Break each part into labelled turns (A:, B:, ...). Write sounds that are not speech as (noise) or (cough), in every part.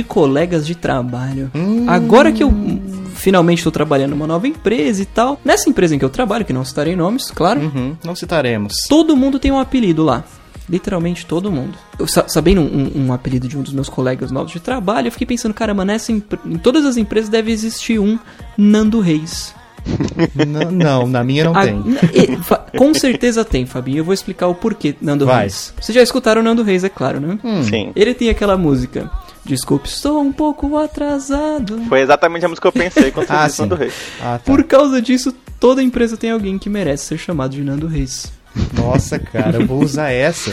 A: De colegas de trabalho. Agora que eu hum, finalmente estou trabalhando numa nova empresa e tal, nessa empresa em que eu trabalho, que não citarei nomes, claro,
B: Uhum, não citaremos.
A: todo mundo tem um apelido lá. Literalmente todo mundo. Eu, sa- sabendo um, um apelido de um dos meus colegas novos de trabalho, eu fiquei pensando, caramba, nessa em todas as empresas deve existir um Nando Reis. (laughs)
B: N- não, na minha não
A: A-
B: tem.
A: e- fa- com certeza tem, Fabinho. Eu vou explicar o porquê Nando
B: Vai.
A: Reis. Vocês já escutaram o Nando Reis, é claro, né?
B: Hum.
C: Sim.
A: Ele tem aquela música. Desculpe, estou um pouco atrasado.
C: Foi exatamente a música que eu pensei quando você
B: Ah,
C: disse. Nando Reis.
B: Ah, tá.
A: Por causa disso, toda empresa tem alguém que merece ser chamado de Nando Reis.
B: Nossa, cara, eu vou usar essa.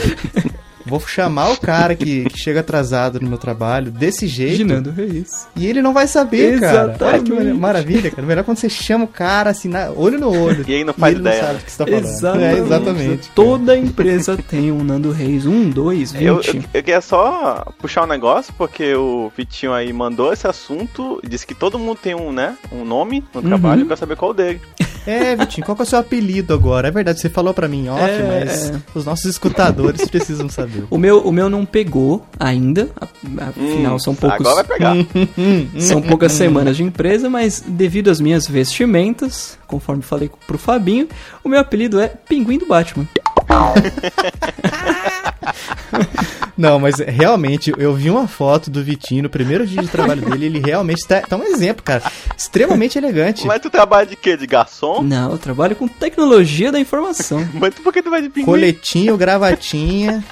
B: Vou chamar o cara que, que chega atrasado no meu trabalho desse
A: De
B: jeito.
A: Nando Reis.
B: E ele não vai saber, cara. Olha que
A: Exatamente.
B: mara- maravilha, cara. Melhor quando você chama o cara assim, na- olho no olho.
C: E aí não faz
B: ele
C: ideia,
B: não sabe
C: né?
B: o que você tá falando.
A: Exatamente.
B: É, exatamente.
A: Toda empresa tem um Nando Reis. Um, dois, vinte.
C: Eu, eu, eu queria só puxar um negócio, porque o Vitinho aí mandou esse assunto, disse que todo mundo tem um, né, um nome no
A: Uhum.
C: trabalho, eu quero saber qual dele.
B: É, Vitinho, qual que é o seu apelido agora? É verdade, você falou pra mim em off,
A: É,
B: mas
A: é.
B: os nossos escutadores precisam saber.
A: O meu, o meu não pegou ainda. Afinal,
C: Hum,
A: são poucos.
C: Agora vai pegar. (laughs)
A: São poucas semanas de empresa, mas devido às minhas vestimentas, conforme falei pro Fabinho, o meu apelido é Pinguim do Batman. (laughs)
B: Não, mas realmente, eu vi uma foto do Vitinho no primeiro dia de trabalho dele, ele realmente tá, tá um exemplo, cara. Extremamente elegante.
C: Mas tu trabalha de quê? De garçom?
A: Não, eu trabalho com tecnologia da informação. (laughs)
C: Mas tu por que tu vai de pinguim?
B: Coletinho, gravatinha.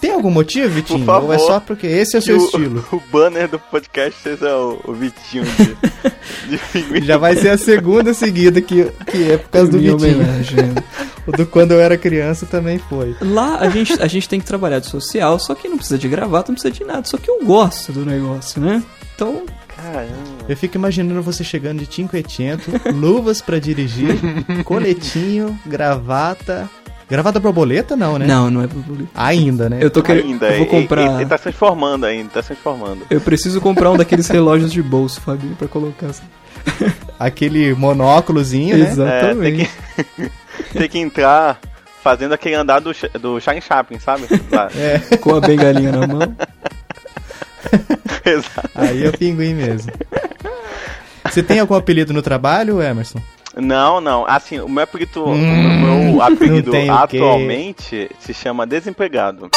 B: Tem algum motivo, Vitinho?
C: Por
B: Ou é
C: favor.
B: só porque esse é o seu
C: o,
B: estilo? (laughs)
C: o banner do podcast seja o, o Vitinho de, de pinguim. (laughs)
B: Já vai ser a segunda seguida que, que é por causa do
A: Minha
B: Vitinho.
A: homenagem. (laughs)
B: O do quando eu era criança também foi.
A: Lá a gente, a gente tem que trabalhar de social, só que não precisa de gravata, não precisa de nada. Só que eu gosto do negócio, né? Então,
C: Caramba.
B: Eu fico imaginando você chegando de Cinquecento, luvas pra dirigir, coletinho, gravata. Gravata borboleta não, né?
A: não, não é borboleta.
B: Ainda, né?
A: Eu tô querendo.
C: Ainda,
A: Eu vou
C: ele-
A: comprar.
C: Ele, ele tá se transformando ainda, tá se transformando.
A: Eu preciso comprar um daqueles (laughs) relógios de bolso, Fabinho, pra colocar. assim.
B: Aquele monóculozinho, né?
A: Exatamente.
C: É, tem que, (laughs) tem que entrar fazendo aquele andar do, do Shine Chaplin, sabe? Lá. (laughs)
B: É,
A: Com a bengalinha na mão.
C: Exato.
B: aí é o pinguim mesmo. Você tem algum apelido no trabalho, Emerson?
C: Não, não. Assim, o meu apelido,
B: Hum,
C: o meu apelido atualmente se chama Desempregado.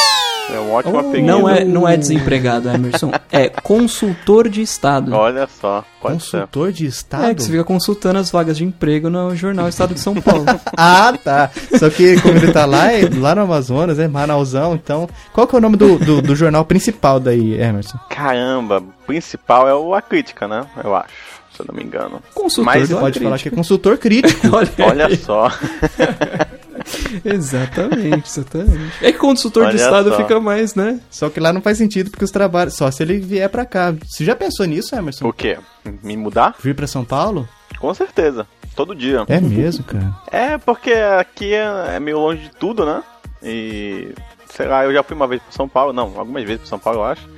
C: É um ótimo
B: Oh,
C: apelido.
A: Não é, não é desempregado, Emerson. É consultor de Estado.
C: Olha só, pode ser.
B: Consultor de estado?
A: É, que você fica consultando as vagas de emprego no jornal Estado de São Paulo. (laughs)
B: Ah, tá. Só que como ele tá lá, é lá no Amazonas, é Manausão, então... Qual que é o nome do, do, do jornal principal daí, Emerson?
C: Caramba, principal é o A Crítica, né? Eu acho, se eu não me engano.
A: Consultor
C: Mas
B: Pode falar que é consultor crítico. (laughs)
A: Olha,
C: Olha só. (laughs)
A: Exatamente, exatamente. É que consultor de
C: Olha
A: Estado
C: só.
A: fica mais, né?
B: Só que lá não faz sentido porque os trabalhos... Só se ele vier pra cá. Você já pensou nisso, Emerson?
C: O quê? Me mudar?
B: Vir pra São Paulo?
C: Com certeza. Todo dia.
B: É mesmo, cara. (laughs)
C: É, porque aqui é, é meio longe de tudo, né? E. Sei lá, eu já fui uma vez pra São Paulo, não, algumas vezes pra São Paulo, eu acho.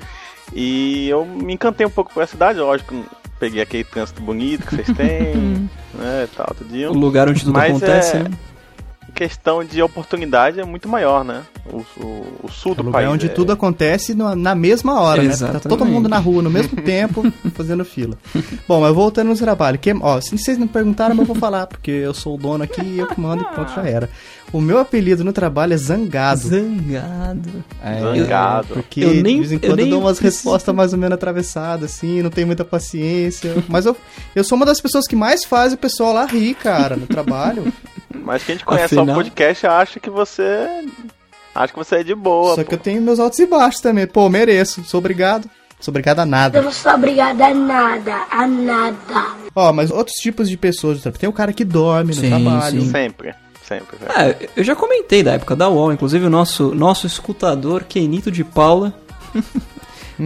C: E eu me encantei um pouco com a cidade, lógico. Peguei aquele trânsito bonito que vocês têm, (laughs) né? Tal, tudo
A: O lugar onde tudo
C: Mas
A: acontece,
C: é-
A: né?
C: Questão de oportunidade é muito maior, né? O, o, o sul
B: É
C: do
B: lugar
C: país.
B: onde
C: é-
B: tudo acontece no- na mesma hora, né? Tá todo mundo na rua no mesmo (laughs) tempo, fazendo fila. Bom, mas voltando no trabalho. Que, ó, se vocês não perguntaram, eu vou falar, porque eu sou o dono aqui e eu que mando e pronto, já era. O meu apelido no trabalho é Zangado.
A: Zangado.
B: É,
C: Zangado.
B: Porque
A: Eu nem-
B: de vez em
A: eu
B: quando eu,
A: nem
B: dou umas
A: preciso-
B: respostas mais ou menos atravessadas, assim, não tenho muita paciência. Mas eu, eu sou uma das pessoas que mais faz o pessoal lá rir, cara, no trabalho.
C: Mas quem te conhece só
A: Afinal-
C: o podcast acha que você. Acha que você é de boa.
B: Só
C: pô.
B: que eu tenho meus altos e baixos também. Pô, mereço. Sou obrigado. Sou obrigado a nada.
D: Eu não sou obrigada a nada, a nada.
B: Ó, mas outros tipos de pessoas. Tem o cara que dorme no
A: Sim,
B: trabalho.
A: sim.
C: Sempre. Sempre, sempre.
A: Ah, eu já comentei da época da UOL, inclusive o nosso, nosso escutador, Kenito de Paula, (laughs)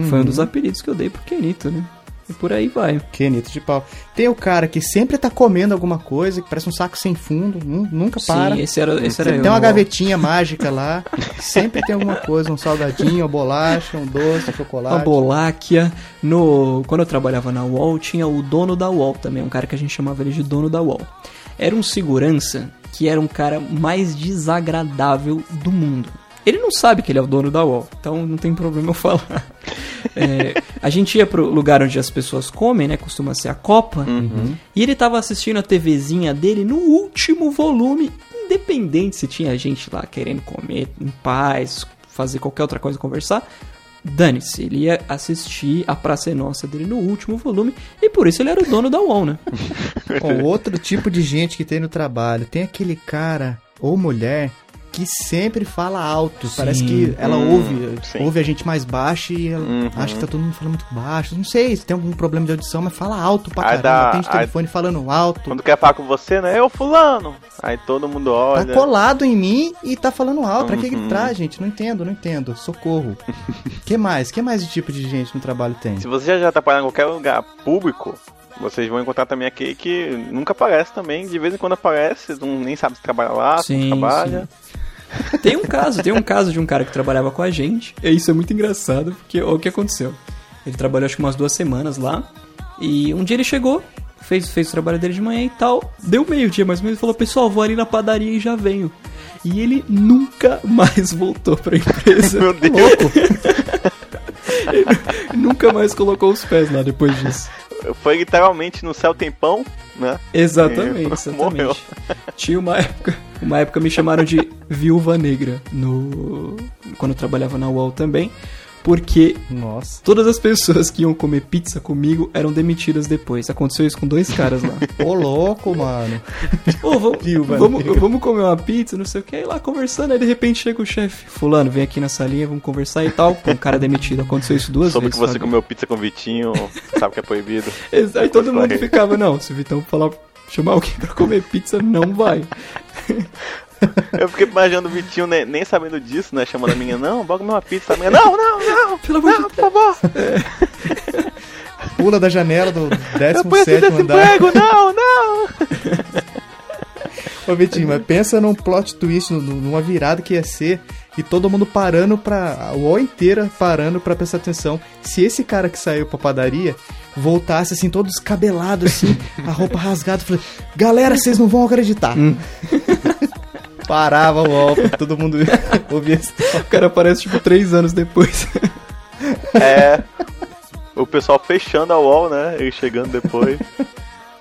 A: foi um dos apelidos que eu dei pro Kenito, né? E por aí vai.
B: Kenito de pau. Tem o cara que sempre tá comendo alguma coisa, que parece um saco sem fundo, nu- nunca para.
A: Sim, esse era, esse era eu.
B: tem uma gavetinha mágica lá, (laughs) sempre tem alguma coisa, um salgadinho, uma bolacha, um doce, um chocolate.
A: Boláquia. No, quando eu trabalhava na UOL, tinha o dono da UOL também, um cara que a gente chamava ele de dono da UOL. Era um segurança que era um cara mais desagradável do mundo. Ele não sabe que ele é o dono da UOL, então não tem problema eu falar. (laughs) É, a gente ia pro lugar onde as pessoas comem, né? Costuma ser a Copa.
C: Uhum.
A: E ele tava assistindo a TVzinha dele no último volume, independente se tinha gente lá querendo comer em paz, fazer qualquer outra coisa, conversar. Dane-se, ele ia assistir a Praça é Nossa dele no último volume e por isso ele era o dono da UOL, né? (laughs)
B: Ó, outro tipo de gente que tem no trabalho. Tem aquele cara ou mulher que sempre fala alto. Parece que ela
C: Hum,
B: ouve,
C: sim.
B: ouve a gente mais baixo e ela
C: Uhum.
B: acha que tá todo mundo falando muito baixo. Não sei se tem algum problema de audição, mas fala alto pra
C: Aí
B: caramba.
C: dá-
B: Atende
C: aí-
B: telefone falando alto.
C: Quando quer falar com você, né? Eu, fulano. Aí todo mundo
B: Tá
C: olha.
B: colado em mim e tá falando alto. Pra que que
C: Uhum.
B: traz, gente? Não entendo, não entendo. Socorro. (laughs) que mais? Que mais de tipo de gente no trabalho tem?
C: Se você já, já trabalha em qualquer lugar público, vocês vão encontrar também aqui que nunca aparece também. De vez em quando aparece, não, nem sabe se trabalha lá, se
A: Sim,
C: não trabalha.
A: Tem um caso, tem um caso de um cara que trabalhava com a gente. E isso é muito engraçado, porque ó, o que aconteceu? Ele trabalhou acho que umas duas semanas lá. E um dia ele chegou, fez, fez o trabalho dele de manhã e tal. Deu meio-dia mais ou menos e falou: Pessoal, vou ali na padaria e já venho. E ele nunca mais (laughs) voltou pra empresa.
C: Meu Deus. (laughs)
B: Louco.
A: nunca mais colocou os pés lá depois disso.
C: Foi literalmente no céu tem pão, né?
A: Exatamente, (laughs)
C: morreu.
A: exatamente. Tinha uma época, uma época me chamaram de viúva negra no quando eu trabalhava na UOL também, porque
B: Nossa.
A: todas as pessoas que iam comer pizza comigo eram demitidas depois. Aconteceu isso com dois caras lá. (laughs)
B: Ô, louco, mano.
A: Ô, vamos, (laughs) vamos, vamos comer uma pizza, não sei o que, aí lá conversando, aí de repente chega o chefe, fulano, vem aqui na salinha, vamos conversar e tal. Pô, um cara demitido. Aconteceu isso duas
C: Soube
A: vezes.
C: que você
A: sabe?
C: comeu pizza com o Vitinho, sabe que é proibido. (laughs)
A: Aí todo mundo ficava, não, se o Vitão falar, chamar alguém pra comer pizza, não vai.
C: Eu fiquei imaginando o Vitinho nem, nem sabendo disso, né? Chamando a minha, não, comer uma pizza. A minha, não, não, não, (laughs)
A: Pelo amor de
C: não, por favor.
B: Pula da janela do (laughs)
C: Eu preciso
B: 17
C: desse
B: andar.
C: emprego, não, (laughs) não.
B: Ô, Vitinho, mas pensa num plot twist, num- numa virada que ia ser e todo mundo parando pra. A UOL inteira parando pra prestar atenção. Se esse cara que saiu pra padaria voltasse assim, todo descabelado, assim, a roupa rasgada, falei, galera, vocês não vão acreditar. Parava o UOL pra todo mundo (laughs) ouvir esse
A: O cara aparece, tipo, três anos depois. (laughs)
C: É. O pessoal fechando a wall, né? E chegando depois.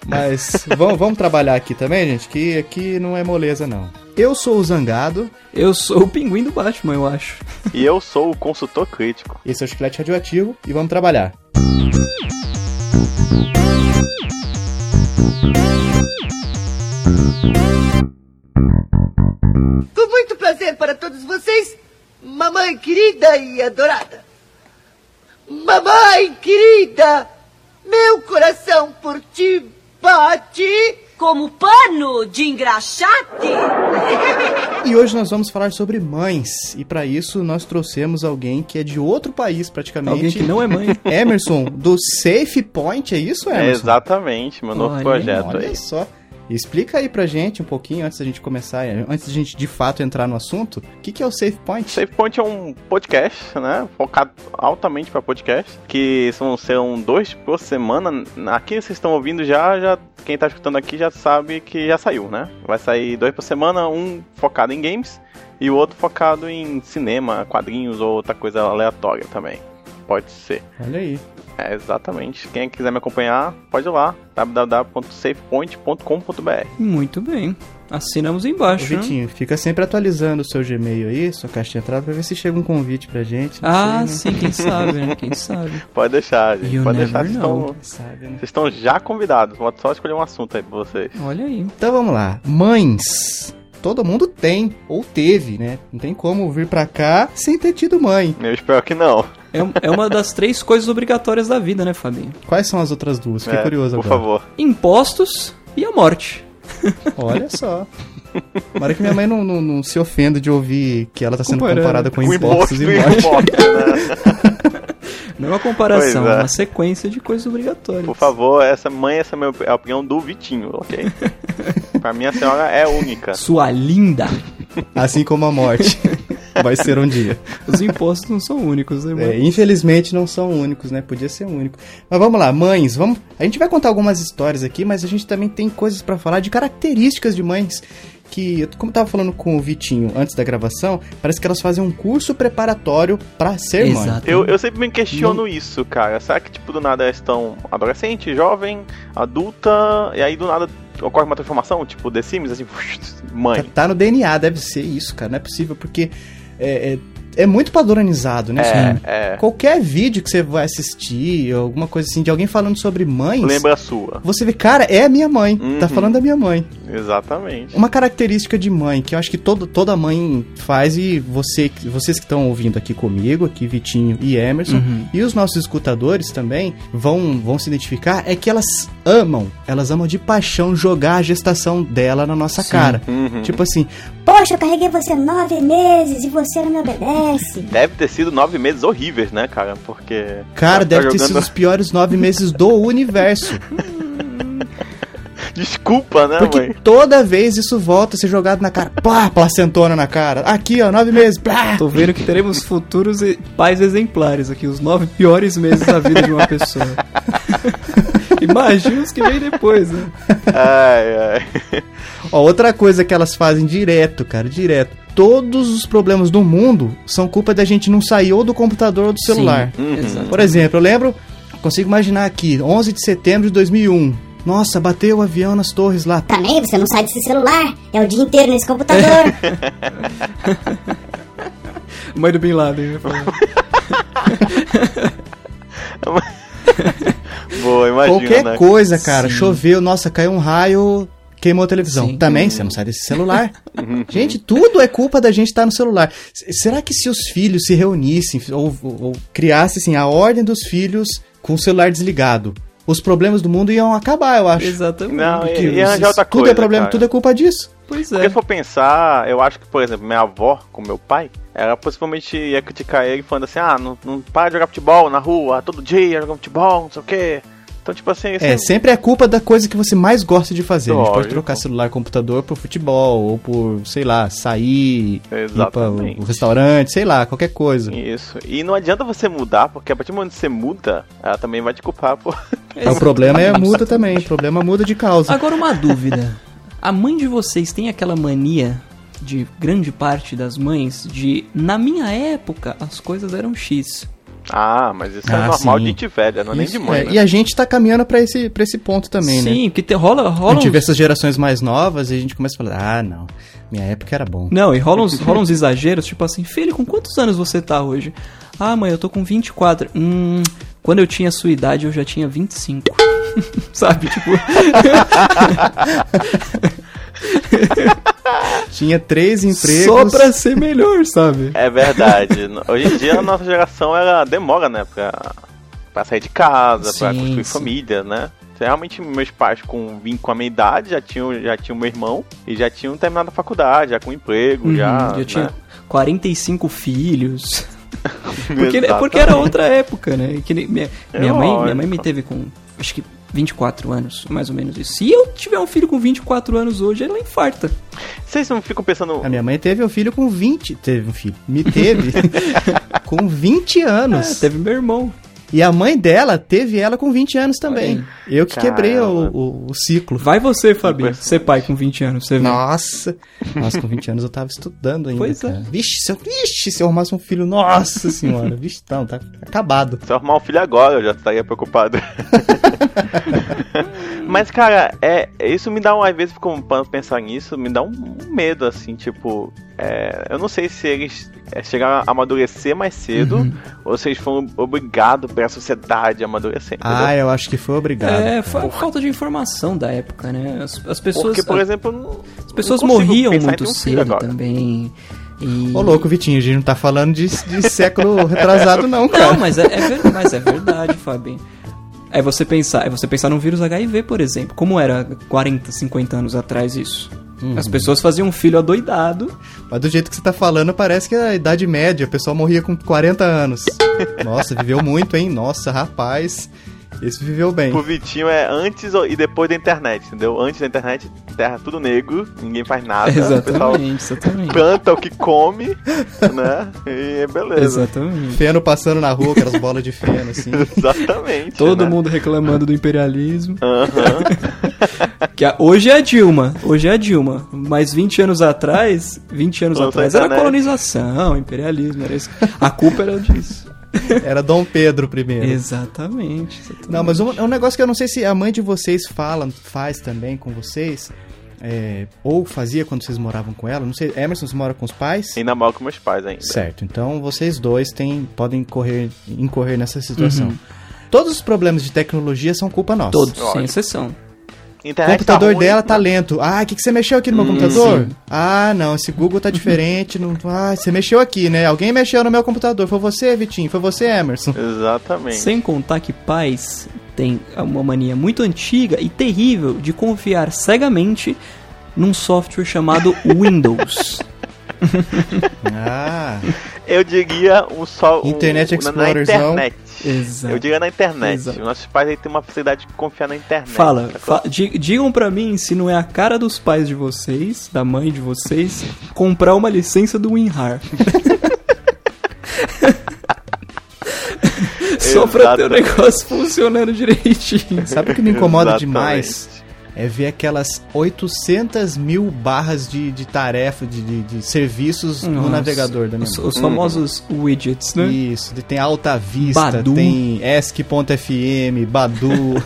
B: Mas vamos, vamos trabalhar aqui também, gente, que aqui não é moleza, não. Eu sou o Zangado,
A: Eu sou o pinguim do Batman, eu acho.
C: E eu sou o consultor crítico.
B: esse é o Chiclete Radioativo e vamos trabalhar.
E: Com muito prazer para todos vocês, mamãe querida e adorada. Mamãe querida, meu coração por ti bate.
F: Como pano de engraxate? (laughs)
B: E hoje nós vamos falar sobre mães. E para isso nós trouxemos alguém que é de outro país praticamente.
A: Alguém que não é mãe. (laughs)
B: Emerson, do Safe Point, é isso,
C: É
B: Emerson?
C: exatamente, meu novo
A: Olha,
C: projeto
B: Olha
C: aí.
B: só. Explica aí pra gente um pouquinho, antes da gente começar, antes da gente de fato entrar no assunto, o que, que é o Safe Point?
C: Safe Point é um podcast, né? Focado altamente para podcast. Que são serão dois por semana. Aqui vocês estão ouvindo já, já. Quem tá escutando aqui já sabe que já saiu, né? Vai sair dois por semana, um focado em games e o outro focado em cinema, quadrinhos ou outra coisa aleatória também. Pode ser.
B: Olha aí.
C: É, exatamente. Quem quiser me acompanhar, pode ir lá. www.safepoint.com.br
A: Muito bem. Assinamos
B: Ô,
A: embaixo. né?
B: Vitinho, fica sempre atualizando o seu Gmail aí, sua caixa de entrada, pra ver se chega um convite pra gente.
A: Ah,
B: sei,
A: sim, quem sabe, né? Quem sabe. (laughs)
C: Pode deixar, gente.
A: You
C: pode
A: never
C: deixar. Vocês estão,
B: né? Sabe, né?
C: vocês estão já convidados. Pode só escolher um assunto aí pra vocês.
A: Olha aí.
B: Então vamos lá. Mães. Todo mundo tem, ou teve, né? Não tem como vir pra cá sem ter tido mãe.
C: Eu espero que não.
A: É, é uma das três coisas obrigatórias da vida, né, Fabinho?
B: Quais são as outras duas? Fiquei
C: É,
B: curioso
C: Por
B: agora.
C: favor.
A: Impostos e a morte.
B: Olha só. Tomara que minha mãe não, não, não se ofenda de ouvir que ela tá sendo
A: Comparando.
B: comparada com
C: O
B: impostos
C: imposto
B: e
C: e
B: morte.
C: morte, né? (laughs)
A: Não é uma comparação,
C: é.
A: é uma sequência de coisas obrigatórias.
C: Por favor, essa mãe, essa é a minha é a opinião do Vitinho, ok? (laughs) pra mim a senhora é única.
A: Sua linda.
B: Assim como a morte. (laughs) Vai ser um dia. (laughs)
A: Os impostos não são únicos, né, mano?
B: É, infelizmente não são únicos, né? Podia ser único. Mas vamos lá, mães, vamos. A gente vai contar algumas histórias aqui, mas a gente também tem coisas pra falar de características de mães que, como eu tava falando com o Vitinho antes da gravação, parece que elas fazem um curso preparatório pra ser mãe.
A: Exato.
C: Eu, eu sempre me questiono isso, cara. Será que, tipo, do nada elas estão adolescente, jovem, adulta, e aí do nada ocorre uma transformação, tipo The Sims, assim, (laughs) mãe.
B: Tá no DNA, deve ser isso, cara. Não é possível, porque é, é, é muito padronizado, né? Assim,
C: É.
B: Qualquer vídeo que você vai assistir, alguma coisa assim, de alguém falando sobre mães,
C: Lembra a sua.
B: você vê, cara, é a minha mãe. Tá
C: Uhum.
B: falando da minha mãe.
C: Exatamente.
B: Uma característica de mãe que eu acho que todo, toda mãe faz e você, vocês que estão ouvindo aqui comigo, aqui Vitinho e Emerson,
A: Uhum.
B: e os nossos escutadores também vão, vão se identificar, é que elas amam, elas amam de paixão jogar a gestação dela na nossa
A: Sim.
B: cara.
C: Uhum.
B: Tipo assim,
G: Poxa, eu carreguei você nove meses e você não me obedece. (laughs)
C: Deve ter sido nove meses horríveis, né, cara? Porque.
B: cara,
C: tá
B: deve ter
C: jogando-
B: sido os (laughs) piores nove meses do universo.
C: Desculpa, né,
B: Porque
C: mãe?
B: toda vez isso volta a ser jogado na cara. Plá, placentona na cara. Aqui, ó, nove meses. Plá.
A: Tô vendo que teremos futuros e- pais exemplares aqui, os nove piores meses da vida de uma pessoa. (laughs) (laughs) Imagina os que vem depois, né?
C: Ai, ai.
B: Ó, outra coisa que elas fazem direto, cara, direto. Todos os problemas do mundo são culpa da gente não sair ou do computador ou do celular.
A: Sim, exato.
B: Por exemplo, eu lembro, consigo imaginar aqui, 11 de setembro de 2001. Nossa, bateu o avião nas torres lá.
G: Também você não sai desse celular. É o dia inteiro nesse computador. (laughs)
A: Mãe do Bin Laden, falar. (laughs)
C: Boa, imagina,
B: Qualquer
C: né?
B: coisa, cara.
A: Sim.
B: Choveu, nossa, caiu um raio, queimou a televisão.
A: Sim.
B: Também, você não sai desse celular. (laughs) gente, tudo é culpa da gente estar no celular. Será que se os filhos se reunissem ou, ou, ou criassem assim, a ordem dos filhos com o celular desligado, os problemas do mundo iam acabar, eu acho.
A: Exatamente.
C: Não,
B: Porque
C: e, e arranjar outra
B: tudo
C: coisa.
B: é problema,
C: cara.
B: tudo é culpa disso.
A: Pois
C: Porque
A: é.
C: se for pensar, eu acho que, por exemplo, minha avó com meu pai, ela possivelmente ia criticar ele falando assim, ah, não, não para de jogar futebol na rua, todo dia jogar futebol, não sei o quê. Então, tipo assim,
B: É,
C: assim,
B: sempre é culpa da coisa que você mais gosta de fazer. A gente pode
C: Lógico.
B: trocar celular, computador por futebol, ou por, sei lá, sair, ir para
C: Exatamente.
B: o restaurante, sei lá, qualquer coisa.
C: Isso. E não adianta você mudar, porque a partir do momento que você muda, ela também vai te culpar por.
B: O problema é muda (laughs) também, o problema muda de causa.
A: Agora uma dúvida. A mãe de vocês tem aquela mania de grande parte das mães de na minha época as coisas eram X.
C: Ah, mas isso é
B: Ah,
C: normal
B: sim.
C: de gente velha, não é nem
B: Isso,
C: de mãe.
B: é,
C: né?
B: E a gente tá caminhando pra esse, pra esse ponto também, né?
A: Sim, porque te, rola,
B: A
A: rola
B: gente vê essas gerações mais novas e a gente começa a falar, ah, não, minha época era bom.
A: Não, e rola uns, (laughs) rola uns exageros, tipo assim, filho, com quantos anos você tá hoje? Ah, mãe, eu tô com 24. Hum, quando eu tinha a sua idade, eu já tinha 25. (laughs) Sabe, tipo... (laughs) (laughs)
B: Tinha três empregos.
A: Só pra ser melhor, sabe?
C: É verdade. (laughs) Hoje em dia a nossa geração ela demora, né, pra, pra sair de casa, pra
A: Sim,
C: construir
A: sim.
C: família, né? Realmente meus pais com vim com a minha idade já tinham já tinham meu irmão e já tinham terminado a faculdade, já com emprego,
A: Uhum,
C: já.
A: eu tinha
C: né?
A: 45 filhos. (laughs) Porque, é, porque era outra época, né? Que nem- minha,
C: É
A: minha, mãe, minha mãe me teve com, acho que 24 anos, mais ou menos isso. Se eu tiver um filho com 24 anos hoje, ela infarta.
C: Vocês não ficam pensando.
B: A minha mãe teve um filho com 20. Teve um filho. Me teve (laughs) (laughs) com 20
A: É,
B: anos.
A: teve meu irmão.
B: E a mãe dela teve ela com 20 anos também. Eu que quebrei o,
C: Caramba.
B: o, o ciclo.
A: Vai você, Fabinho, ser pai com 20 anos, você.
B: Nossa! Nossa, com 20 anos eu tava estudando ainda.
A: Pois é.
B: cara. Vixe, se eu, vixe, se eu arrumasse um filho, nossa senhora. (laughs) Vixe, não, tá acabado.
C: Se eu arrumar um filho agora, eu já estaria preocupado. (laughs) Mas, cara, é, isso me dá um. Às vezes, fico pensar nisso, me dá um medo, assim, tipo. É, eu não sei se eles é, chegaram a amadurecer mais cedo
A: Uhum.
C: ou se eles foram obrigados pela sociedade a amadurecer. entendeu?
B: Ah, eu acho que foi obrigado.
A: É, foi a falta de informação da época, né? As, as pessoas,
C: Porque, por exemplo, não-
A: as pessoas morriam muito
C: um
A: cedo
C: agora.
A: também. E...
B: Ô, louco, Vitinho, a gente não tá falando de, de século (laughs) retrasado, não, cara.
A: Não, mas é, é ver- mas é verdade, Fabinho. É você pensar, é você pensar no vírus HIV, por exemplo. Como era 40, 50 anos atrás isso?
B: Uhum.
A: As pessoas faziam um filho adoidado.
B: Mas do jeito que você tá falando, parece que é a idade média, o pessoal morria com 40 anos. (laughs) Nossa, viveu muito, hein? Nossa, rapaz. Esse viveu bem.
C: O Vitinho é antes e depois da internet, entendeu? Antes da internet, terra tudo negro, ninguém faz nada.
A: Exatamente, exatamente.
C: planta o que come, né? E beleza.
A: Exatamente.
B: Feno passando na rua, aquelas bolas de feno, assim. (laughs)
C: Exatamente.
A: Todo
C: né?
A: mundo reclamando do imperialismo.
C: Aham. (laughs)
A: que a- hoje é a Dilma, hoje é a Dilma. Mas 20 anos atrás, 20 anos atrás era colonização, imperialismo, era isso. A culpa era disso.
B: Era Dom Pedro primeiro.
A: Exatamente. exatamente.
B: Não, mas um, é um negócio que eu não sei se a mãe de vocês fala, faz também com vocês. é, ou fazia quando vocês moravam com ela. Não sei, Emerson, você mora com os pais?
C: Ainda mal com meus pais ainda.
B: Certo, então vocês dois têm, podem correr, incorrer nessa situação.
A: Uhum.
B: Todos os problemas de tecnologia são culpa nossa.
A: Todos, sem exceção.
B: O
C: Internet
B: computador
C: tá ruim,
B: dela tá lento. Ah, o que, que você mexeu aqui no meu
A: Hum,
B: computador?
A: sim.
B: Ah, não, esse Google tá diferente. Não... Ah, você mexeu aqui, né? Alguém mexeu no meu computador. Foi você, Vitinho? Foi você, Emerson?
C: Exatamente.
A: Sem contar que pais têm uma mania muito antiga e terrível de confiar cegamente num software chamado (laughs) Windows.
B: Ah,
C: Eu diria um só. um-
B: Internet Explorerzão.
C: Na internet.
A: Exato.
C: Eu diria na internet.
A: Exato.
C: Nossos pais aí têm uma facilidade de confiar na internet.
A: Fala, fa- di- digam pra mim se não é a cara dos pais de vocês, da mãe de vocês, comprar uma licença do WinRAR. (laughs) Só pra ter o negócio funcionando direitinho.
B: sabe o que me incomoda
C: Exatamente.
B: demais? É ver aquelas 800 mil barras de, de tarefa, de, de, de serviços no
A: Nossa,
B: navegador da
A: Os, os famosos widgets, né?
B: Isso, tem Alta Vista,
A: Badu.
B: tem ESC.fm, Badu.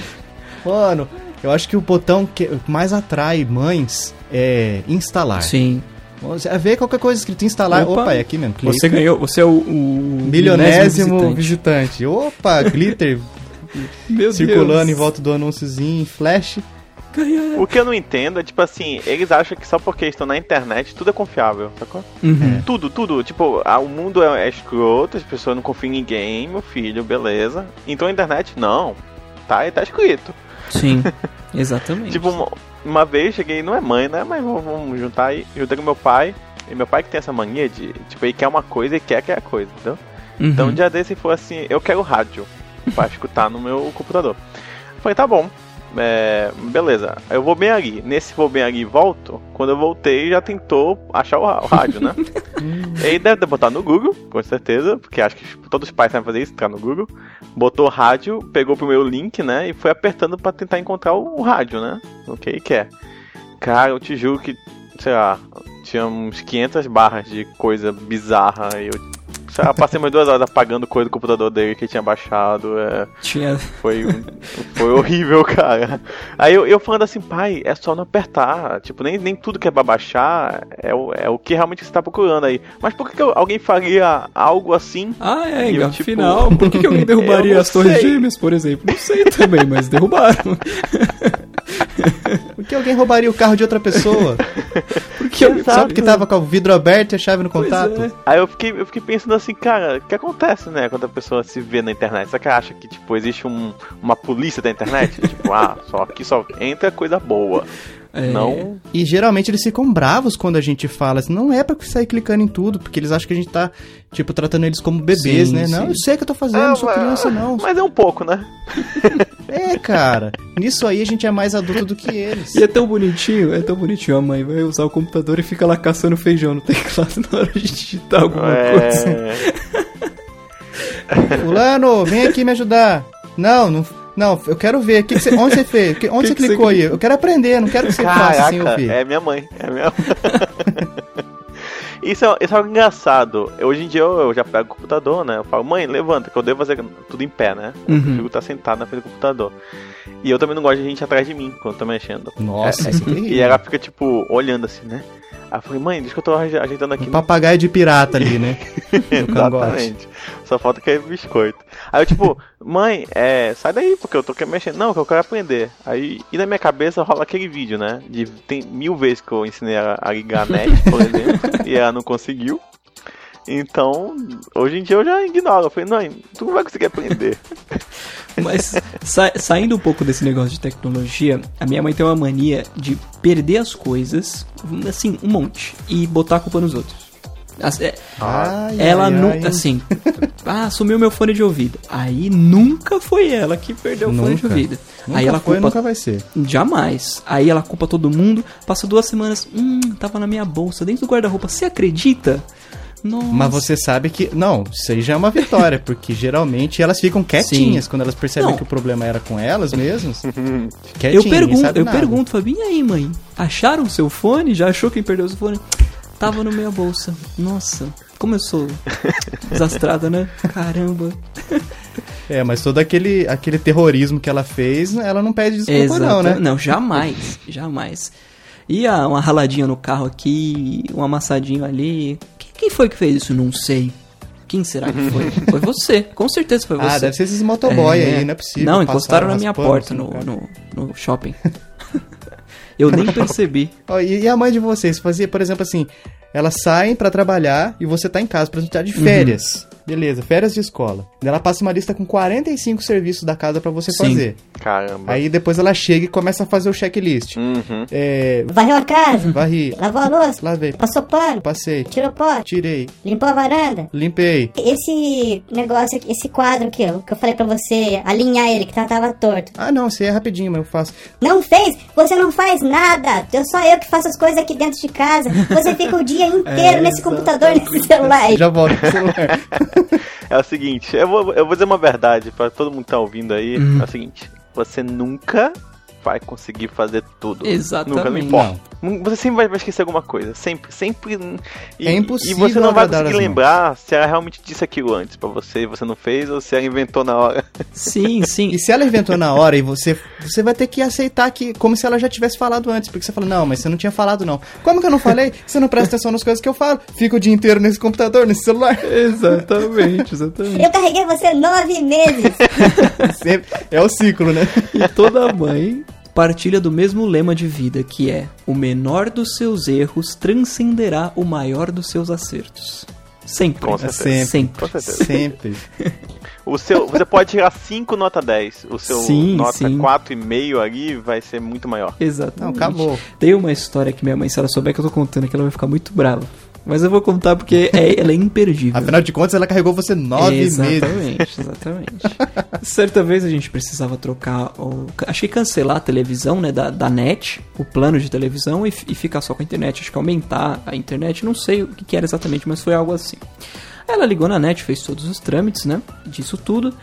B: (laughs) Mano, eu acho que o botão que mais atrai mães é instalar.
A: Sim.
B: Você vê qualquer coisa escrito instalar. Opa,
A: Opa,
B: é aqui mesmo. clica.
A: Você ganhou, você é o, o
B: Milionésimo
A: visitante.
B: visitante. Opa, glitter (laughs) circulando
A: Deus.
B: em volta do anúnciozinho, flash.
C: O que eu não entendo é, tipo assim, eles acham que só porque estão na internet tudo é confiável, sacou?
A: Uhum.
C: Tudo, tudo. Tipo, ah, o mundo é, é escroto, as pessoas não confiam em ninguém, meu filho, beleza. Então a internet, não. Tá, tá escrito.
A: Sim, (laughs) exatamente.
C: Tipo, uma, uma vez cheguei, não é mãe, né? Mas vamos, vamos juntar aí. Juntei com meu pai. E meu pai que tem essa mania de, tipo, ele quer uma coisa e quer que é a coisa, entendeu?
A: Uhum.
C: Então um dia desse foi assim, eu quero rádio pra escutar no meu computador. Eu falei, tá bom. É, beleza, eu vou bem ali. Nesse vou bem ali e volto. Quando eu voltei, já tentou achar o, o rádio, né? (laughs) Ele deve ter botado no Google, com certeza, porque acho que tipo, todos os pais sabem fazer isso, entrar no Google. Botou o rádio, pegou o primeiro link, né? E foi apertando pra tentar encontrar o, o rádio, né? O que ele quer. Cara, eu te juro que, sei lá, tinha uns 500 barras de coisa bizarra. E eu, lá, passei umas duas horas apagando coisa do computador dele que ele tinha baixado. É,
A: Tinha...
C: foi, foi horrível, cara. Aí eu, eu falando assim, pai, é só não apertar. Tipo, nem, nem tudo que é pra baixar é o, é o que realmente você tá procurando aí. Mas por que, que alguém faria algo assim?
A: Ah, é,
C: E eu,
A: afinal,
C: tipo,
A: por que, que alguém (laughs)
C: eu
A: derrubaria as torres gêmeas, por exemplo? Não sei também, mas derrubaram.
B: Por que alguém roubaria o carro de outra pessoa? (laughs)
A: Porque alguém
B: Sabe que tava com o vidro aberto e a chave no contato?
A: é.
C: Aí eu fiquei, eu fiquei pensando assim, cara, o que acontece, né, quando a pessoa se vê na internet? Será que acha que, tipo, existe um, uma polícia da internet? (laughs) tipo, ah, só aqui só entra coisa boa.
A: É.
C: Não.
B: E geralmente eles ficam bravos quando a gente fala assim, não é pra sair clicando em tudo, porque eles acham que a gente tá, tipo, tratando eles como bebês,
A: Sim,
B: né?
A: sim.
B: Não, eu sei que eu tô fazendo, não sou criança não.
C: Mas é um pouco, né? (laughs)
B: É, cara, nisso aí a gente é mais adulto do que eles.
A: E é tão bonitinho, é tão bonitinho. A mãe vai usar o computador e fica lá caçando feijão no teclado (laughs) na hora de digitar alguma coisa.
C: É. (laughs)
B: Fulano, vem aqui me ajudar. Não, não, não, eu quero ver. Que que você- onde você fez? Onde (laughs)
A: Que
B: você clicou aí? Eu quero aprender, não quero que você faça sem
C: Caraca,
B: ouvir.
C: é minha mãe. É minha (laughs) Isso é, isso é algo engraçado. Eu, Hoje em dia eu, eu já pego o computador, né? Eu falo, mãe, levanta, que eu devo fazer tudo em pé, né? Eu
A: Uhum.
C: prefiro estar sentado na frente do computador. E eu também não gosto de gente atrás de mim quando eu tô mexendo.
B: Nossa,
C: É,
B: isso é terrível.
C: E ela fica, tipo, olhando assim, né? Aí eu falei, mãe, deixa que eu tô aje- ajeitando aqui.
B: Um papagaio de pirata ali, né? (laughs)
C: Exatamente. Só falta cair biscoito. Aí eu, tipo, mãe, é, sai daí, porque eu tô querendo mexer. Não, que eu quero aprender. Aí, e na minha cabeça rola aquele vídeo, né? De, tem mil vezes que eu ensinei ela a ligar a net, por exemplo, (laughs) e ela não conseguiu. Então, hoje em dia eu já ignoro. Eu falei, mãe, tu não vai conseguir aprender. (laughs)
A: Mas sa- saindo um pouco desse negócio de tecnologia, a minha mãe tem uma mania de perder as coisas, assim, um monte, e botar a culpa nos outros. As- é-
B: Ai,
A: ela
B: ai,
A: nunca,
B: ai.
A: assim, ah, sumiu meu fone de ouvido. Aí nunca foi ela que perdeu o fone de
B: Nunca.
A: ouvido.
B: Nunca
A: Aí ela
B: foi,
A: culpa
B: nunca vai ser.
A: Jamais. Aí ela culpa todo mundo. Passa duas semanas. Hum, tava na minha bolsa, dentro do guarda-roupa. Você acredita? Nossa.
B: Mas você sabe que. Não, isso aí já é uma vitória, porque geralmente elas ficam quietinhas quando elas percebem
A: Não.
B: que o problema era com elas mesmas. (laughs)
A: Eu, pergunto,
B: sabe
A: eu
B: nada.
A: pergunto, Fabinho, e aí, mãe? Acharam o seu fone? Já achou quem perdeu o fone? Tava no meia bolsa. Nossa, como eu sou desastrada, né? Caramba.
B: É, mas todo aquele, aquele terrorismo que ela fez, ela não pede desculpa, não, né?
A: Não, jamais, jamais. E uma raladinha no carro aqui, um amassadinho ali. Quem, quem foi que fez isso? Não sei. Quem será que foi? (laughs) Foi você, com certeza foi você.
B: Ah, deve ser esses motoboy
A: É.
B: aí, não é possível.
A: Não, encostaram na minha porta
B: assim
A: no, no, no shopping. (laughs) Eu nem percebi.
B: E, a mãe de vocês fazia, por exemplo, assim, elas saem pra trabalhar e você tá em casa, por exemplo, tá de
A: Uhum.
B: Beleza, férias de escola. Ela passa uma lista com 45 serviços da casa pra você
A: Sim.
B: fazer.
C: Caramba.
B: Aí depois ela chega e começa a fazer o checklist.
C: Uhum.
B: É,
G: Varreu a casa,
B: varri,
G: lavou a louça,
B: lavei,
G: passou pano,
B: passei,
G: tirou pote,
B: tirei,
G: limpou a varanda.
B: limpei.
G: Esse negócio, aqui, esse quadro aqui, ó, que eu falei pra você alinhar ele, que tava, tava torto.
B: Ah, não, você é rapidinho, mas eu faço.
G: Não fez? Você não faz nada. Eu só eu que faço as coisas aqui dentro de casa. Você fica o dia (laughs) inteiro nesse computador, nesse celular.
B: Já volto pro celular. (laughs) (laughs)
C: É o seguinte, eu vou, eu vou dizer uma verdade pra todo mundo que tá ouvindo aí.
A: Uhum.
C: É o seguinte, você nunca vai conseguir fazer tudo.
A: Exatamente.
C: Nunca, não importa. Você sempre vai, vai esquecer alguma coisa. Sempre, sempre. E,
B: É impossível
C: E você não vai conseguir lembrar se ela realmente disse aquilo antes pra você e você não fez ou se ela inventou na hora.
A: Sim, (laughs) sim.
B: E se ela inventou na hora e você, você vai ter que aceitar que, como se ela já tivesse falado antes, porque você fala, não, mas você não tinha falado não. Como que eu não falei? (laughs) Você não presta atenção nas coisas que eu falo. Fica o dia inteiro nesse computador, nesse celular. (laughs)
A: Exatamente, exatamente.
G: Eu carreguei você nove meses.
B: Sempre- é o ciclo, né?
A: E toda mãe partilha do mesmo lema de vida, que é: o menor dos seus erros transcenderá o maior dos seus acertos. Sempre.
C: Com certeza.
B: Sempre.
A: Sempre.
C: Com certeza.
B: Sempre. (laughs)
C: O seu, você pode tirar 5 nota 10. O seu
A: Sim,
C: nota
A: sim.
C: 4,5 ali vai ser muito maior.
A: Exatamente.
B: Não, acabou.
A: Tem uma história que minha mãe, se ela souber que eu tô contando, que ela vai ficar muito brava. Mas eu vou contar porque é, ela é imperdível.
B: Afinal de contas, ela carregou você nove meses.
A: exatamente, exatamente. Certa vez a gente precisava trocar, o, achei cancelar a televisão, né, da, da net, o plano de televisão e, e ficar só com a internet. Acho que aumentar a internet, não sei o que, que era exatamente, mas foi algo assim. Ela ligou na net, fez todos os trâmites, né, disso tudo.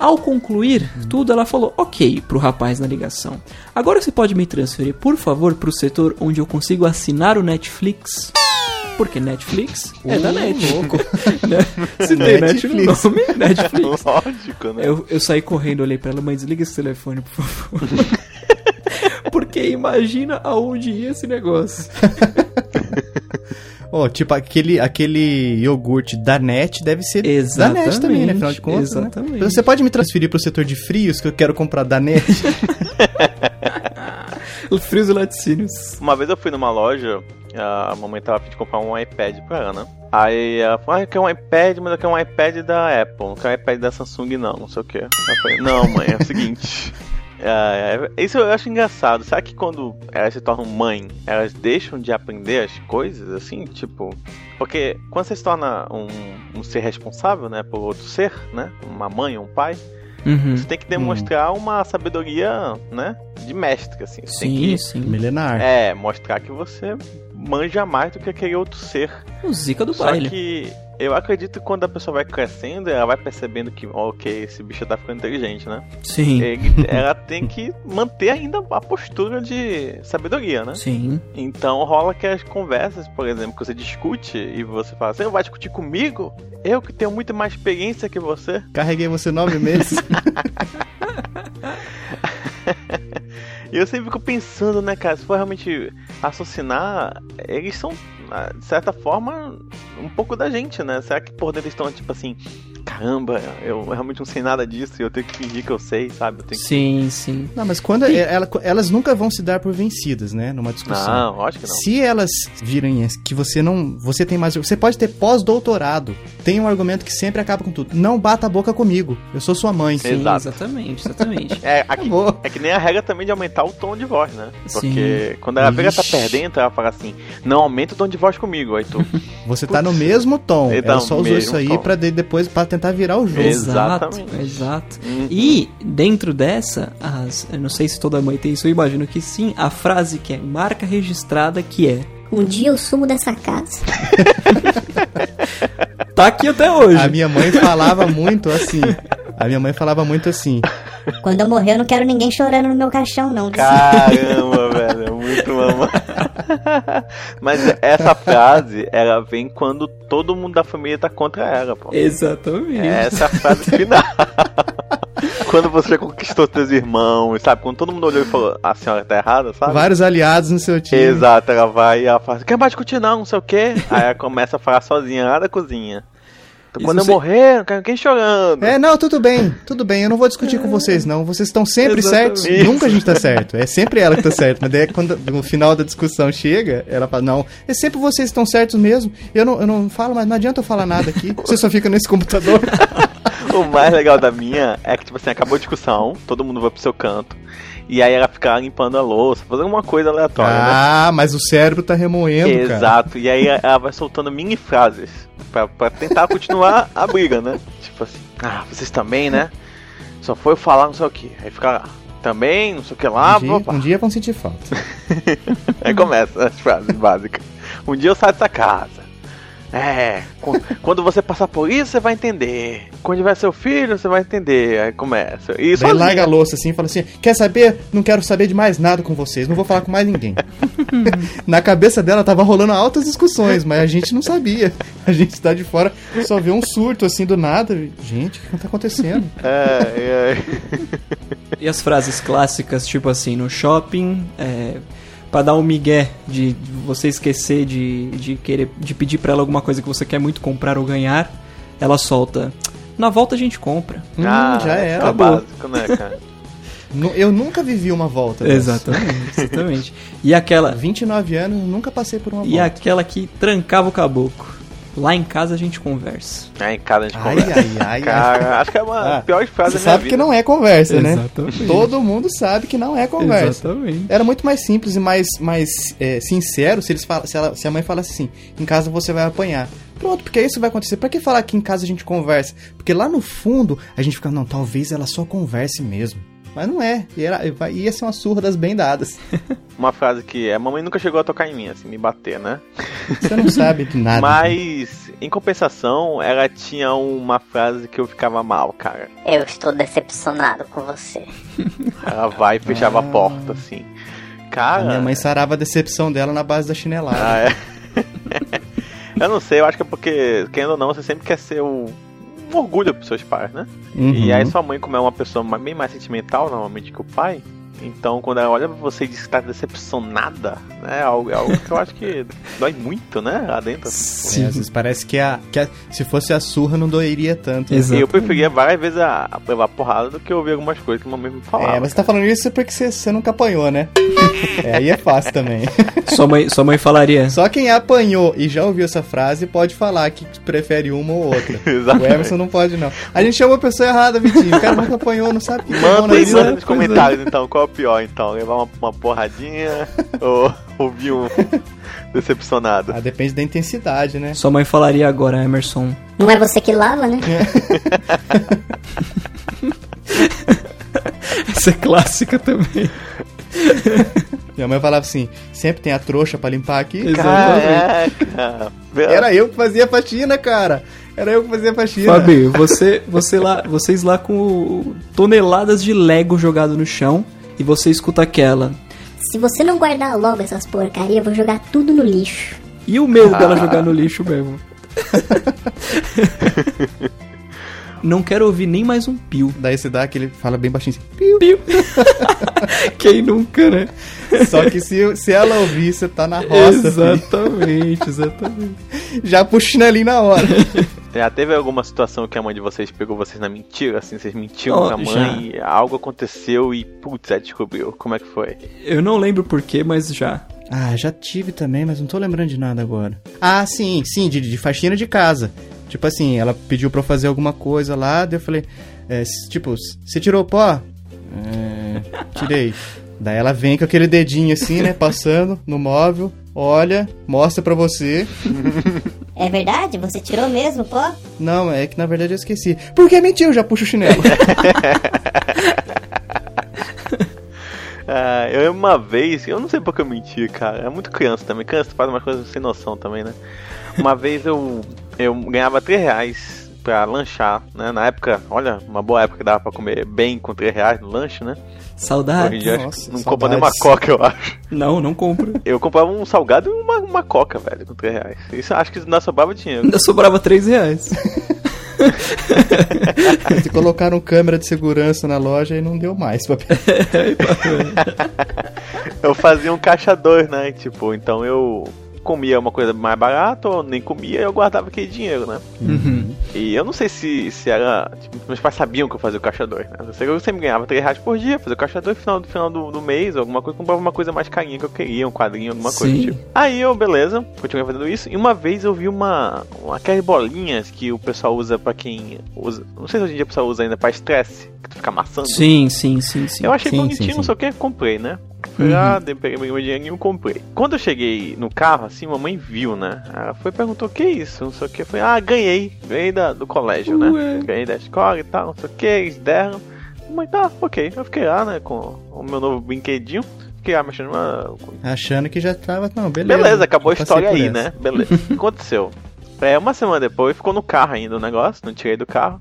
A: Ao concluir tudo, ela falou ok pro rapaz na ligação. Agora você pode me transferir, por favor, pro setor onde eu consigo assinar o Netflix? Porque Netflix é da net. (laughs) Né? Se tem net no
B: Netflix.
A: nome, Netflix.
C: Lógico, né?
A: Eu, eu saí correndo, olhei pra ela, mãe, desliga esse telefone, por favor. (laughs) Porque imagina aonde ia esse negócio.
B: Ó, tipo, aquele, aquele iogurte da net deve ser da net também, né? Afinal de contas. né?
A: exatamente.
B: Você pode me transferir pro setor de frios que eu quero comprar da net? (laughs) (laughs)
A: Frios e laticínios.
C: Uma vez eu fui numa loja, a mamãe tava pedindo comprar um iPad pra ela, né? Aí ela falou, ah, eu quero um iPad, mas eu quero um iPad da Apple, não quero um iPad da Samsung não, não sei o que. Eu falei, não mãe, é o seguinte. (laughs) é, é, isso eu acho engraçado. Será que quando elas se tornam mãe, elas deixam de aprender as coisas, assim, tipo. Porque quando você se torna um, um ser responsável, né, por outro ser, né? Uma mãe ou um pai,
A: Uhum.
C: você tem que demonstrar uma sabedoria, né? De mestre, assim. Você tem
A: Sim,
C: que
A: sim.
B: Milenar.
C: é, mostrar que você manja mais do que aquele outro ser.
A: O Zica do
C: Só
A: baile.
C: que eu acredito que quando a pessoa vai crescendo, ela vai percebendo que, ok, esse bicho tá ficando inteligente, né?
A: Sim.
C: Ele- ela tem que manter ainda a postura de sabedoria, né?
A: Sim.
C: Então rola que as conversas, por exemplo, que você discute e você fala, você não vai discutir comigo? Eu que tenho muito mais experiência que você.
B: Carreguei você nove meses. (laughs)
C: E eu sempre fico pensando, né, cara, se for realmente raciocinar, eles são, ah, de certa forma, um pouco da gente, né? Será que por dentro eles estão tipo assim, caramba, eu realmente não sei nada disso e eu tenho que fingir que eu sei, sabe? Eu tenho que...
A: Sim, sim.
B: Não, mas quando é- ela- elas nunca vão se dar por vencidas, né? Numa discussão.
C: Não, acho que não.
B: Se elas virem que você não. Você tem mais. Você pode ter pós-doutorado. Tem um argumento que sempre acaba com tudo. Não bata a boca comigo. Eu sou sua mãe.
A: Sim,
C: Exato.
A: exatamente, exatamente. (laughs)
C: É, aqui, é que nem a regra também de aumentar o tom de voz, né?
A: Sim.
C: Porque quando ela vê que tá perdendo, ela fala assim, não aumenta o tom de voz comigo. Aí tu,
B: Você (laughs) tá no mesmo tom.
C: Então,
B: Ela só usou isso aí
C: tom.
B: pra de- depois para tentar virar o jogo.
A: Exato,
C: Exatamente.
A: exato.
C: Uhum.
A: E dentro dessa, as, eu não sei se toda mãe tem isso, eu imagino que sim, a frase que é marca registrada que é
G: Um dia eu sumo dessa casa. (laughs)
A: Tá aqui até hoje.
B: A minha mãe falava muito assim. A minha mãe falava muito assim.
G: Quando eu morrer, eu não quero ninguém chorando no meu caixão, não.
C: Caramba, velho, é muito mamãe. (laughs) Mas essa frase, ela vem quando todo mundo da família tá contra ela, pô.
A: Exatamente.
C: Essa é a frase final. (laughs) quando você conquistou seus irmãos, sabe? Quando todo mundo olhou e falou, a senhora tá errada, sabe?
B: Vários aliados no seu time.
C: Exato, ela vai e ela fala, quer mais discutir não, não sei o quê. Aí ela começa a falar sozinha lá da cozinha. Então, quando eu morrer, não quero ninguém chorando.
B: É, não, tudo bem, tudo bem, eu não vou discutir com vocês, não. Vocês estão sempre
A: Exatamente.
B: certos. Nunca a gente tá certo. É sempre ela que tá certa. Mas daí quando no final da discussão chega, ela fala, não, é sempre vocês que estão certos mesmo. Eu não, eu não falo, mas não adianta eu falar nada aqui. Você só fica nesse computador. (laughs)
C: O mais legal da minha é que, tipo assim, acabou a discussão, todo mundo vai pro seu canto. E aí ela fica limpando a louça, fazendo alguma coisa aleatória, né?
B: ah, mas o cérebro tá remoendo, cara.
C: Exato, e aí ela vai soltando mini frases pra, pra tentar continuar a briga, né? Tipo assim, ah, vocês também, né? Só foi falar não sei o que. Aí fica também, não sei o que lá,
B: Um dia,
C: opa.
B: um dia vão sentir falta. (laughs)
C: Aí começa as frases básicas. Um dia eu saio dessa casa. É, qu- (laughs) quando você passar por isso, você vai entender. Quando tiver seu filho, você vai entender. Aí começa. E
B: Daí larga a louça assim e fala assim: Quer saber? Não quero saber de mais nada com vocês, não vou falar com mais ninguém. (laughs) Na cabeça dela tava rolando altas discussões, mas a gente não sabia. A gente tá de fora, só vê um surto assim do nada. Gente, o que tá acontecendo? (laughs)
C: É, é,
A: E as frases clássicas, tipo assim, no shopping, é, pra dar um migué de de você esquecer de, de querer de pedir pra ela alguma coisa que você quer muito comprar ou ganhar, ela solta. Na volta a gente compra.
B: Hum,
C: Ah,
B: já
C: esse
B: era.
C: É o básico, né, (laughs) cara?
B: Eu nunca vivi uma volta. dessa.
A: Exatamente, exatamente. E aquela
B: 29 anos, nunca passei por uma
A: e
B: volta.
A: aquela que trancava o caboclo. Lá em casa a gente conversa.
C: Aí em casa a gente
B: Ai,
C: conversa.
B: ai, ai, ai.
C: Cara, acho que é uma
B: Ah,
C: frases
B: Você
C: da
B: sabe
C: vida.
B: que não é conversa, né?
A: Exatamente.
B: Todo mundo sabe que não é conversa.
A: Exatamente.
B: Era muito mais simples e mais, mais é, sincero se eles fala, se, ela- se a mãe falasse assim: em casa você vai apanhar. Pronto, porque isso vai acontecer. Pra que falar que em casa a gente conversa? Porque lá no fundo a gente fica, não, talvez ela só converse mesmo. Mas não é. E era, vai- ia ser uma surra das bem dadas. (laughs)
C: Uma frase que a mamãe nunca chegou a tocar em mim, assim, me bater, né?
B: Você não sabe de nada.
C: Mas, em compensação, ela tinha uma frase que eu ficava mal, cara.
G: Eu estou decepcionado com você. (laughs)
C: Ela vai e fechava a porta, assim. Cara.
B: A minha mãe sarava a decepção dela na base da chinelada.
C: Ah, é. (laughs) eu não sei, eu acho que é porque, querendo ou não, você sempre quer ser o. Um orgulho pros seus pais, né?
B: Uhum.
C: E aí sua mãe, como é uma pessoa bem mais sentimental, normalmente, que o pai, então quando ela olha pra você e diz que tá decepcionada, né? É algo, é algo que eu acho que (laughs) dói muito, né? Lá dentro.
B: É, às vezes parece que, a, que a- se fosse a surra não doeria tanto.
A: Exato.
C: E eu preferia várias vezes a, a levar porrada do que ouvir algumas coisas que a mamãe me falava.
B: É, mas você tá falando isso porque você, você nunca apanhou, né? (laughs) é, aí é fácil também. (laughs)
A: Sua mãe, sua mãe falaria.
B: Só quem apanhou e já ouviu essa frase pode falar que prefere uma ou outra. o. Emerson não pode, não. A gente chamou a pessoa errada, Vitinho. O cara nunca apanhou, não sabe o que é
C: Manda aí manda
B: vida.
C: nos comentários então, qual é o pior então? Levar uma, uma porradinha (laughs) ou ouvir um decepcionado?
B: Ah, depende da intensidade, né?
A: Sua mãe falaria agora, Emerson.
G: Não é você que lava, né? (laughs)
A: Essa é clássica também.
B: Minha mãe falava assim: sempre tem a trouxa pra limpar aqui.
A: Exatamente.
C: Caraca!
B: Era eu que fazia faxina, cara. Era eu que fazia faxina.
A: Fabio, você, você lá, vocês lá com toneladas de Lego jogado no chão e você escuta aquela.
G: Se você não guardar logo essas porcaria, eu vou jogar tudo no lixo.
A: E o medo dela jogar no lixo mesmo. (laughs) Não quero ouvir nem mais um pio.
B: Daí você dá aquele. Fala bem baixinho assim. Piu.
A: Pio. (laughs) Quem nunca, né?
B: Só que se, se ela ouvir, você tá na roça. filho.
A: exatamente, exatamente.
B: Já puxa o chinelinho na hora.
C: Já teve alguma situação que a mãe de vocês pegou vocês na mentira? Assim, vocês mentiram
A: Oh,
C: pra mãe, e algo aconteceu e putz, aí descobriu. Como é que foi?
A: Eu não lembro porquê, mas já.
B: Ah, já tive também, mas não tô lembrando de nada agora. Ah, sim, sim, de, de faxina de casa. Tipo assim, ela pediu pra eu fazer alguma coisa lá, daí eu falei, é, tipo, você tirou o pó? É, tirei. Daí ela vem com aquele dedinho assim, né, passando no móvel, olha, mostra pra você.
G: É verdade? Você tirou mesmo, pó?
B: Não, é que na verdade eu esqueci. Porque mentiu, já puxa o chinelo. (laughs)
C: Ah, eu uma vez, eu não sei porque eu menti, cara. É muito criança também. Criança faz umas coisas sem noção também, né? Uma (laughs) vez eu, eu ganhava 3 reais pra lanchar, né? Na época, olha, uma boa época que dava pra comer bem com 3 reais no lanche, né? Hoje em
A: Saudade.
C: dia
B: nossa,
C: não compra nem uma coca, eu acho.
A: Não, não compro.
C: Eu comprava um salgado e uma, uma coca, velho, com 3 reais. Isso acho que ainda sobrava dinheiro.
A: Ainda sobrava 3 reais. (laughs)
B: Eles colocaram câmera de segurança na loja e não deu mais. pra- (laughs)
C: Eu fazia um caixa 2, né? Tipo, então eu comia uma coisa mais barata ou nem comia eu guardava aquele dinheiro, né?
A: Uhum.
C: E eu não sei se, se era. Tipo, meus pais sabiam que eu fazia o caixa 2, né? Eu sei que eu sempre ganhava 3 reais por dia, fazia o caixa 2 no final, do, final do, do mês, ou alguma coisa, comprava uma coisa mais carinha que eu queria, um quadrinho, alguma coisa do
A: Sim.
C: tipo. Aí eu, beleza, continuei fazendo isso. E uma vez eu vi uma. uma aquelas bolinhas que o pessoal usa pra quem usa. Não sei se hoje em dia o pessoal usa ainda pra estresse, que tu fica amassando.
A: Sim, sim, sim, sim.
C: Eu achei
B: Sim,
C: bonitinho,
B: sim, sim.
C: não sei o que, comprei, né? Lá, dei- peguei meu dinheirinho e comprei. Quando eu cheguei no carro, assim, mamãe viu, né? Ela foi e perguntou, o que é isso? Não sei o que. Foi, ah, ganhei. Ganhei da, do colégio, né?
A: Ué.
C: Ganhei da escola e tal, não sei o que, eles deram. Mãe, tá, ok. Eu fiquei lá, né, com o meu novo brinquedinho. Fiquei lá mexendo uma...
B: Achando que já tava. Não, beleza.
C: Beleza, acabou a história aí,
B: essa.
C: né? (laughs) Beleza. Aconteceu? É, uma semana depois ficou no carro ainda o negócio, não tirei do carro.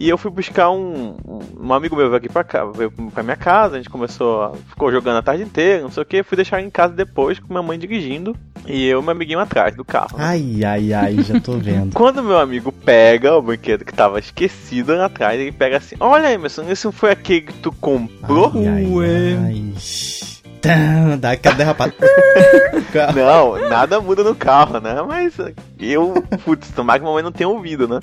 C: E eu fui buscar um, um, amigo meu veio aqui pra cá, veio pra minha casa, a gente começou, a, ficou jogando a tarde inteira, não sei o que, fui deixar em casa depois com minha mãe dirigindo e eu e meu amiguinho atrás do carro. né?
B: Ai, ai, ai, já tô vendo. (laughs)
C: Quando meu amigo pega o brinquedo que tava esquecido lá atrás, ele pega assim, olha Emerson, esse não foi aquele que tu comprou?
B: Ai, ai,
A: Ué.
B: ai. Tã, Dá aquela derrapada. (laughs)
C: Não, nada muda no carro, né? Mas eu, putz, tomara que a mamãe não tenha ouvido, né?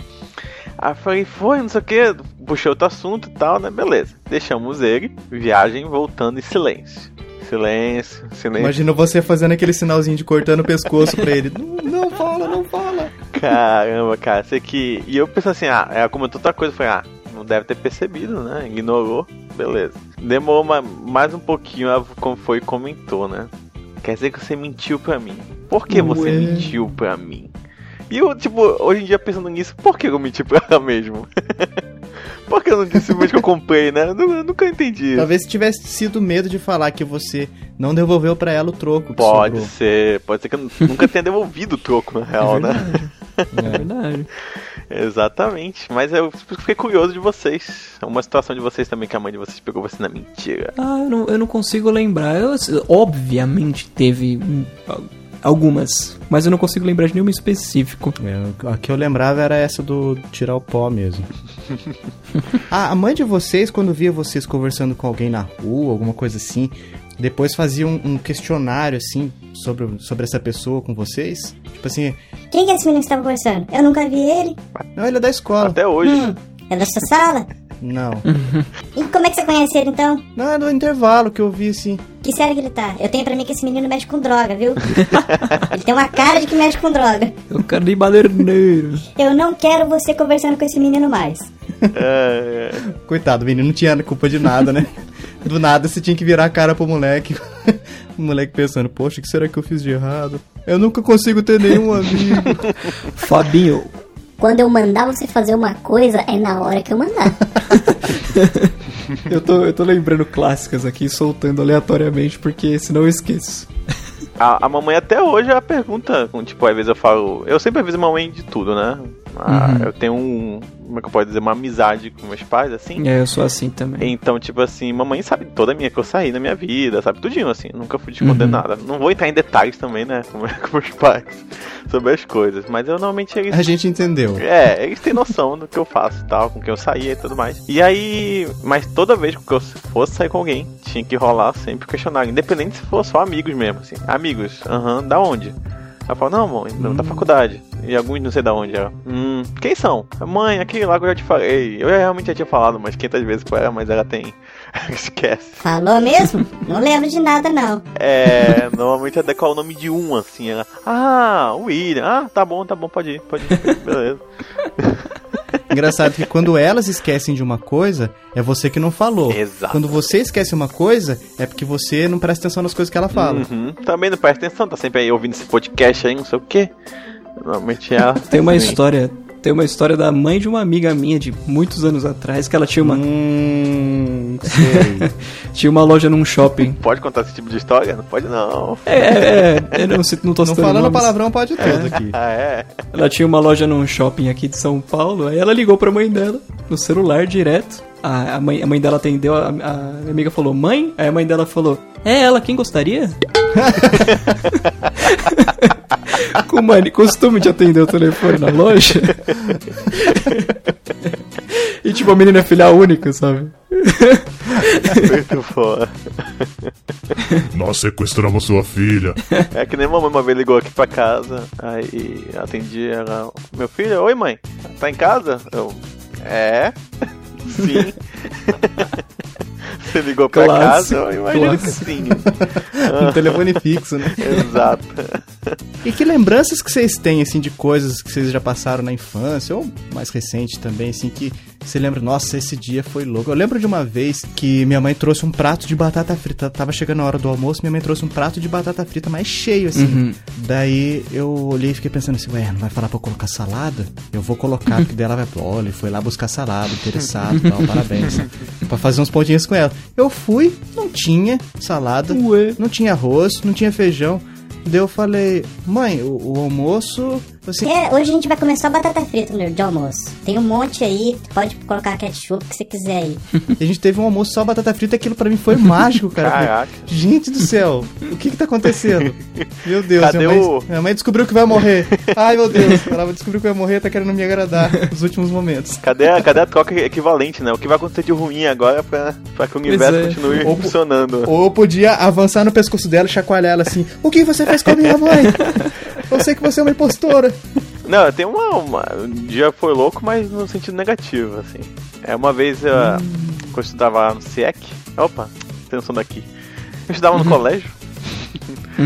C: Aí eu falei, foi, não sei o que, puxei outro assunto e tal, né? Beleza. Deixamos ele, viagem voltando em silêncio. Silêncio, silêncio.
B: Imagina você fazendo aquele sinalzinho de cortando o pescoço pra ele. Não, não fala, não fala.
C: Caramba, cara, sei que. E eu pensei assim, ah, ela comentou outra coisa, eu falei, ah, não deve ter percebido, né? Ignorou, beleza. Demorou ma- mais um pouquinho, ela como foi e comentou, né? Quer dizer que você mentiu pra mim. Por que você
A: Ué.
C: mentiu pra mim? E eu, tipo, hoje em dia pensando nisso, por que eu menti pra ela mesmo? (laughs) por que eu não disse simplesmente que eu comprei, né? Eu, nu- eu nunca entendi.
B: Talvez tivesse sido medo de falar que você não devolveu pra ela o troco. que
C: Pode
B: sobrou.
C: ser, pode ser que eu nunca tenha devolvido o troco, na real, né? (laughs)
A: É verdade.
C: Exatamente, mas eu fiquei curioso de vocês. Uma situação de vocês também que a mãe de vocês pegou você na mentira.
A: Ah, eu não, eu não consigo lembrar. Eu, obviamente teve hum, algumas, mas eu não consigo lembrar de nenhuma específico.
B: É, a que eu lembrava era essa do tirar o pó mesmo. (laughs) ah, a mãe de vocês, quando via vocês conversando com alguém na rua, alguma coisa assim, depois fazia um, um questionário, assim, sobre, sobre essa pessoa com vocês? Tipo assim,
G: Quem que é esse menino que você tava conversando? Eu nunca vi ele.
B: não, ele é da escola.
C: Até hoje.
G: Hum, é da sua sala?
B: Não.
G: E como é que você conhece ele então?
B: Não, é do intervalo que eu vi, assim.
G: Que série que ele tá? Eu tenho pra mim que esse menino mexe com droga, viu? (laughs) ele tem uma cara de que mexe com droga.
A: Eu quero de baderneiro.
G: Eu não quero você conversando com esse menino mais.
C: É, (laughs) é.
B: Coitado, o menino não tinha culpa de nada, né? Do nada você tinha que virar a cara pro moleque. (laughs) o moleque pensando, poxa, o que será que eu fiz de errado? Eu nunca consigo ter nenhum amigo.
A: Fabinho,
G: Quando eu mandar você fazer uma coisa, é na hora que eu mandar. (laughs)
A: eu tô, eu tô lembrando clássicas aqui, soltando aleatoriamente, porque senão eu esqueço.
C: A, a mamãe até hoje ela pergunta, tipo, às vezes eu falo. Eu sempre aviso a mamãe de tudo, né?
A: Uhum.
C: Eu tenho um. Como é que eu posso dizer? Uma amizade com meus pais, assim.
A: É, eu sou assim também.
C: Então, tipo assim, mamãe sabe toda a minha que eu saí na minha vida, sabe tudinho, assim, nunca fui esconder
A: Uhum.
C: nada. Não vou entrar em detalhes também, né, (laughs) com, com meus pais sobre as coisas, mas eu normalmente eles
B: A gente entendeu.
C: É, eles têm noção do que eu faço e tal, com quem eu saía e tudo mais. E aí, mas toda vez que eu fosse sair com alguém, tinha que rolar sempre o questionário, independente se for só amigos mesmo, assim. Amigos, aham, da onde? Ela fala, não, mãe, da faculdade. E alguns não sei da onde ela. Hum, quem são? Mãe, aquele lá que eu já te falei. Eu já realmente já tinha falado umas 500 vezes com ela, mas ela tem. (laughs) Esquece.
G: Falou mesmo? Não lembro de nada, não.
C: É, normalmente ela decora o nome de um, assim. Ela, ah, o William. Ah, tá bom, tá bom, pode ir, pode ir. (laughs) Beleza.
B: Engraçado que quando elas esquecem de uma coisa, é você que não falou.
C: Exato.
B: Quando você esquece uma coisa, é porque você não presta atenção nas coisas que ela fala.
C: Uhum. Também não presta atenção, tá sempre aí ouvindo esse podcast aí, não sei o quê. Normalmente ela.
A: Tem uma história Tem uma história da mãe de uma amiga minha de muitos anos atrás que ela tinha uma,
B: Hum, (laughs) sei.
A: tinha uma loja num shopping.
C: Pode contar esse tipo de história? Não pode não.
A: É, é, é, eu não, não tô
B: Não falando
A: nomes.
B: palavrão pode tudo aqui. (laughs)
C: Ah, é?
A: Ela tinha uma loja num shopping aqui de São Paulo, aí ela ligou pra mãe dela, no celular direto. A, a, mãe, a mãe dela atendeu, a, a minha amiga falou, mãe? Aí a mãe dela falou, é ela, quem gostaria? (laughs) Com mani, costume de atender o telefone na loja. e tipo, a menina é filha única, sabe?
C: Muito foda.
H: Nós sequestramos sua filha.
C: É que nem mamãe uma vez ligou aqui pra casa, aí atendi ela. Meu filho, oi mãe, tá em casa? Eu. É? Sim. (laughs) Você ligou pra
A: Clássico,
C: casa? Eu imagino que sim. (laughs)
B: Um telefone fixo, né? (laughs)
C: Exato.
B: E que lembranças que vocês têm, assim, de coisas que vocês já passaram na infância, ou mais recente também, assim, que você lembra, nossa, esse dia foi louco. Eu lembro de uma vez que minha mãe trouxe um prato de batata frita. Tava chegando a hora do almoço, minha mãe trouxe um prato de batata frita mais cheio, assim. Daí eu olhei e fiquei pensando assim, ué, não vai falar pra eu colocar salada? Eu vou colocar, porque dela vai, olha, foi lá buscar salada, interessado, tal, parabéns. pra fazer uns pontinhos com ela. Eu fui, não tinha salada,
A: Ué.
B: não tinha arroz, não tinha feijão. Daí eu falei, mãe, o, o almoço. Assim,
G: É, hoje a gente vai comer só batata frita no de almoço. Tem um monte aí, pode colocar ketchup o que você quiser aí. (laughs)
B: a gente teve um almoço só batata frita, aquilo pra mim foi mágico, cara.
C: Caraca.
B: Gente do céu, o que que tá acontecendo? (laughs) Meu Deus,
C: Cadê
B: minha mãe,
C: o-
B: minha mãe descobriu que vai morrer. Ai, meu Deus, ela descobriu que vai morrer, tá querendo me agradar nos últimos momentos.
C: Cadê a, cadê a troca equivalente, né? O que vai acontecer de ruim agora pra, pra que o universo
A: é.
C: continue
B: Ou-
C: funcionando?
B: Ou eu podia avançar no pescoço dela e chacoalhar ela assim: O que você fez com a minha mãe? (laughs) Eu sei que você é uma impostora.
C: Não, tem uma, uma. Um dia foi louco, mas no sentido negativo, assim. É uma vez, eu, quando eu estudava no SIEC. Opa, atenção daqui. Eu estudava no colégio.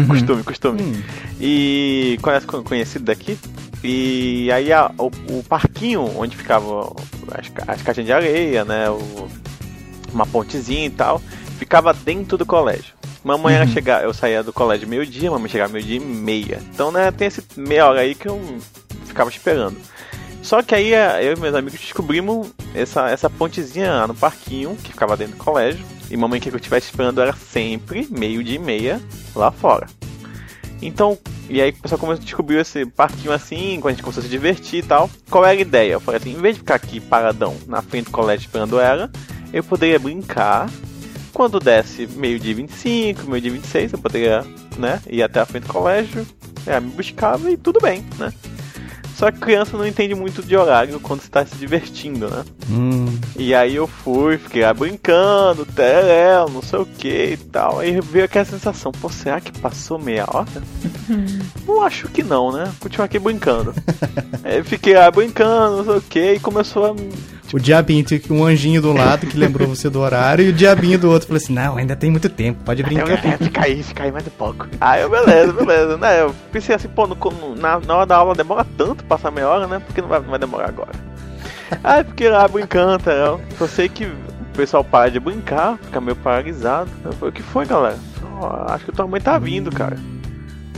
C: costume, costume. E conhece conhecido daqui. E aí a- o, o parquinho onde ficava as, as caixinhas de areia, né? o- uma pontezinha e tal, ficava dentro do colégio. Mamãe era chegar, eu saía do colégio meio-dia, mamãe chegava meio-dia e meia. Então, né, tem esse meia hora aí que eu ficava esperando. Só que aí eh, eu e meus amigos descobrimos essa, essa pontezinha lá no parquinho que ficava dentro do colégio. E mamãe queria que eu estivesse esperando era sempre meio-dia e meia lá fora. Então, e aí o pessoal começou a descobrir esse parquinho assim, quando a gente começou a se divertir e tal. Qual era a ideia? Eu falei assim, em vez de ficar aqui paradão na frente do colégio esperando ela, eu poderia brincar. Quando desse meio-dia e 25, meio-dia e 26, eu poderia, né, ir até a frente do colégio, ela me buscava e tudo bem, né? Só que criança não entende muito de horário quando está se divertindo, né? E aí eu fui, fiquei lá brincando, teléu, não sei o que e tal. Aí veio aquela sensação, pô, será que passou meia hora? (laughs) não acho que não, né? Continuei aqui brincando. aí fiquei lá brincando, não sei o que, e começou a.
B: O diabinho tinha um anjinho do lado que lembrou você do horário e o diabinho do outro falou assim: Não, ainda tem muito tempo, pode
C: Aí eu,
B: brincar.
C: é, fica aí, fica aí mais um pouco. Aí eu, beleza, beleza, né? Eu pensei assim, pô, no- na, na hora da aula demora tanto passar meia hora, né? Porque não vai, não vai demorar agora. Aí fiquei lá brincando, tá? Só sei que o pessoal para de brincar, fica meio paralisado. Eu falei, o que foi, galera? "Ó, acho que tua mãe tá vindo, cara.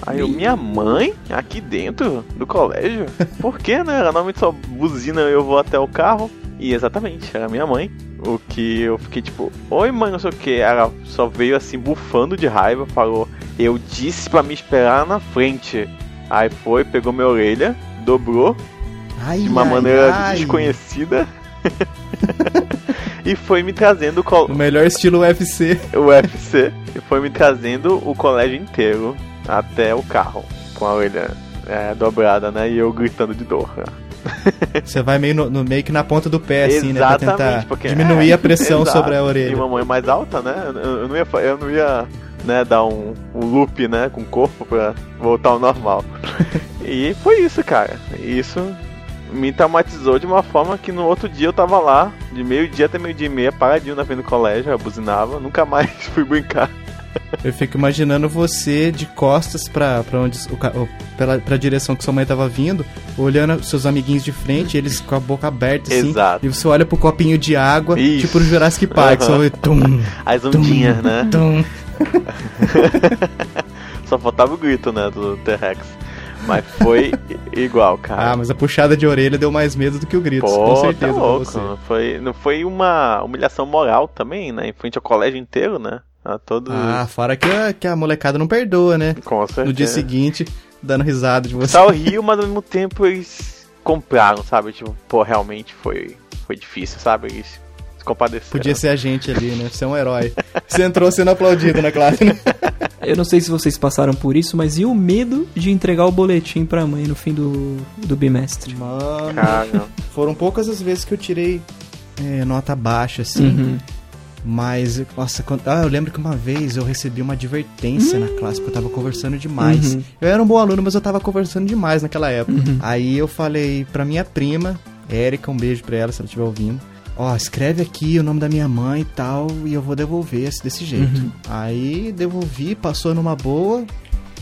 C: Aí eu, minha mãe? Aqui dentro do colégio? Por que, né? Ela normalmente só buzina e eu vou até o carro. E exatamente, era minha mãe. O que eu fiquei tipo, oi mãe, não sei o que. Ela só veio assim bufando de raiva, falou, eu disse pra me esperar na frente. Aí foi, pegou minha orelha, dobrou
B: Ai,
C: de uma
B: ai,
C: maneira
B: ai.
C: desconhecida. (laughs) e foi me trazendo o, col-
B: O melhor estilo UFC.
C: o UFC e foi me trazendo o colégio inteiro até o carro com a orelha é, dobrada, né? E eu gritando de dor. né? (laughs)
B: Você vai meio, no, no- meio que na ponta do pé, assim, né? Pra tentar
C: porque
B: diminuir
C: é,
B: a pressão (laughs)
C: exato.
B: sobre a
C: E
B: orelha.
C: mamãe mais alta, né? Eu, eu não ia, eu não ia né, dar um, um loop, né, com o corpo pra voltar ao normal. (laughs) e foi isso, cara. Isso me traumatizou de uma forma que no outro dia eu tava lá, de meio-dia até meio-dia e meia, paradinho na frente do colégio, eu buzinava, nunca mais fui brincar.
B: Eu fico imaginando você de costas pra, pra onde o, pela, pra direção que sua mãe tava vindo, olhando seus amiguinhos de frente, eles com a boca aberta, assim.
C: Exato.
B: E você olha pro copinho de água,
C: Isso.
B: tipo no Jurassic Park, só
C: Aham.
B: ouve tum,
C: As ondinhas, né?
B: tum. (laughs)
C: Só faltava o grito, né, do T-Rex. Mas foi igual, cara.
B: Ah, mas a puxada de orelha deu mais medo do que o grito,
C: Pô,
B: com certeza
C: tá louco.
B: você.
C: Foi, não foi uma humilhação moral também, né? Em frente ao colégio inteiro, né? A todos.
B: Ah, fora que a, que a molecada não perdoa, né?
C: com certeza.
B: No dia seguinte, dando risada de você.
C: pessoal riu, mas ao mesmo tempo eles compraram, sabe? Tipo, pô, realmente foi, foi difícil, sabe? Eles se compadeceram.
B: Podia ser a gente ali, né? Você é um herói. Você entrou sendo aplaudido na classe, né? (laughs)
A: Eu não sei se vocês passaram por isso, mas e o medo de entregar o boletim pra mãe no fim do, do bimestre?
B: Mano,
C: Cara,
B: foram poucas as vezes que eu tirei é, nota baixa, assim.
A: Uhum.
B: Mas, nossa, quando- ah, eu lembro que uma vez eu recebi uma advertência na classe porque eu tava conversando demais.
A: Uhum.
B: Eu era um bom aluno, mas eu tava conversando demais naquela época. Aí eu falei pra minha prima, Érica, um beijo pra ela se ela estiver ouvindo. Ó, escreve aqui o nome da minha mãe e tal, e eu vou devolver esse- desse jeito. Aí devolvi, passou numa boa.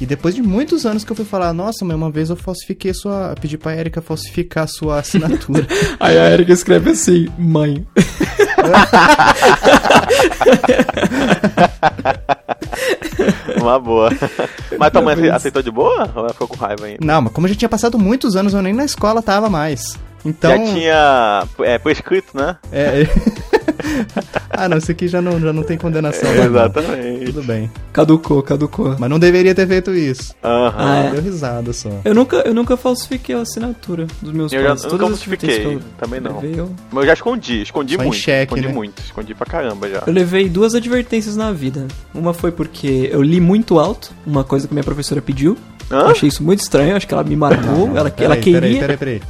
B: E depois de muitos anos que eu fui falar, nossa, mas uma vez eu falsifiquei sua. Pedi pra Érica falsificar a sua assinatura. (laughs)
A: Aí a Erika escreve assim, mãe. (laughs)
C: uma boa. Mas tua mãe aceitou de boa? Ou ela ficou com raiva ainda?
B: Não, mas como já tinha passado muitos anos, eu nem na escola tava mais. Então.
C: Já tinha é, prescrito, né?
B: É. (laughs) ah, não, isso aqui já não, já não tem condenação. mais, não.
C: Exatamente.
B: Tudo bem.
A: Caducou, caducou.
B: Mas não deveria ter feito isso.
C: Aham.
A: Ah, é.
B: Deu risada só.
A: Eu nunca, eu nunca falsifiquei a assinatura dos meus
C: Eu já-
A: pais.
C: eu nunca falsifiquei,
A: que eu
C: também não.
A: levei, eu,
C: Mas eu já escondi, escondi
B: Só em
C: muito.
B: xeque,
C: escondi
B: né?
C: muito, escondi pra caramba já.
A: eu levei duas advertências na vida. Uma foi porque eu li muito alto, uma coisa que minha professora pediu. Eu
C: Hã?
A: achei isso muito estranho, acho que ela me marcou, ela, ela queria.
B: Peraí, peraí, peraí.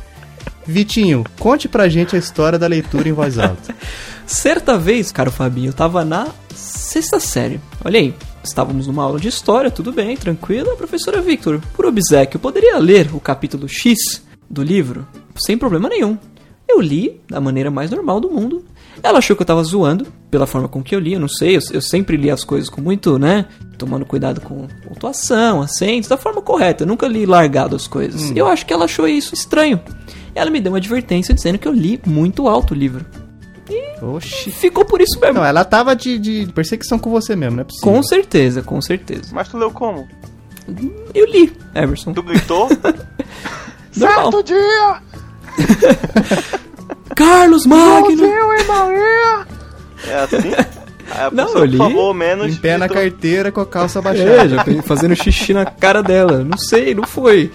B: Vitinho, conte pra gente a história da leitura em voz alta. (laughs)
A: Certa vez, caro Fabinho, eu tava na sexta série. Olha aí, estávamos numa aula de história, tudo bem, tranquilo. A professora Victor, por obsequio, poderia ler o capítulo X do livro? Sem problema nenhum. Eu li da maneira mais normal do mundo. Ela achou que eu tava zoando, pela forma com que eu li, eu não sei, eu, eu sempre li as coisas com muito, né? Tomando cuidado com pontuação, acentos, da forma correta. Eu nunca li largado as coisas. Eu acho que ela achou isso estranho. Ela me deu uma advertência dizendo que eu li muito alto o livro.
B: Oxi.
A: Ficou por isso mesmo.
B: Não, ela tava de, de perseguição com você mesmo, não é possível.
A: Com certeza, com certeza.
C: Mas tu leu como?
A: Eu li, Emerson.
C: Tu gritou? (laughs)
A: Normal.
C: dia! (laughs)
A: Carlos Magno!
C: É assim? Aí a
A: Não,
C: pessoa,
A: eu li
C: Por favor, menos.
B: Em pé na carteira com a calça
A: É,
B: baixada.
A: já fui fazendo xixi na cara dela. Não sei, não foi.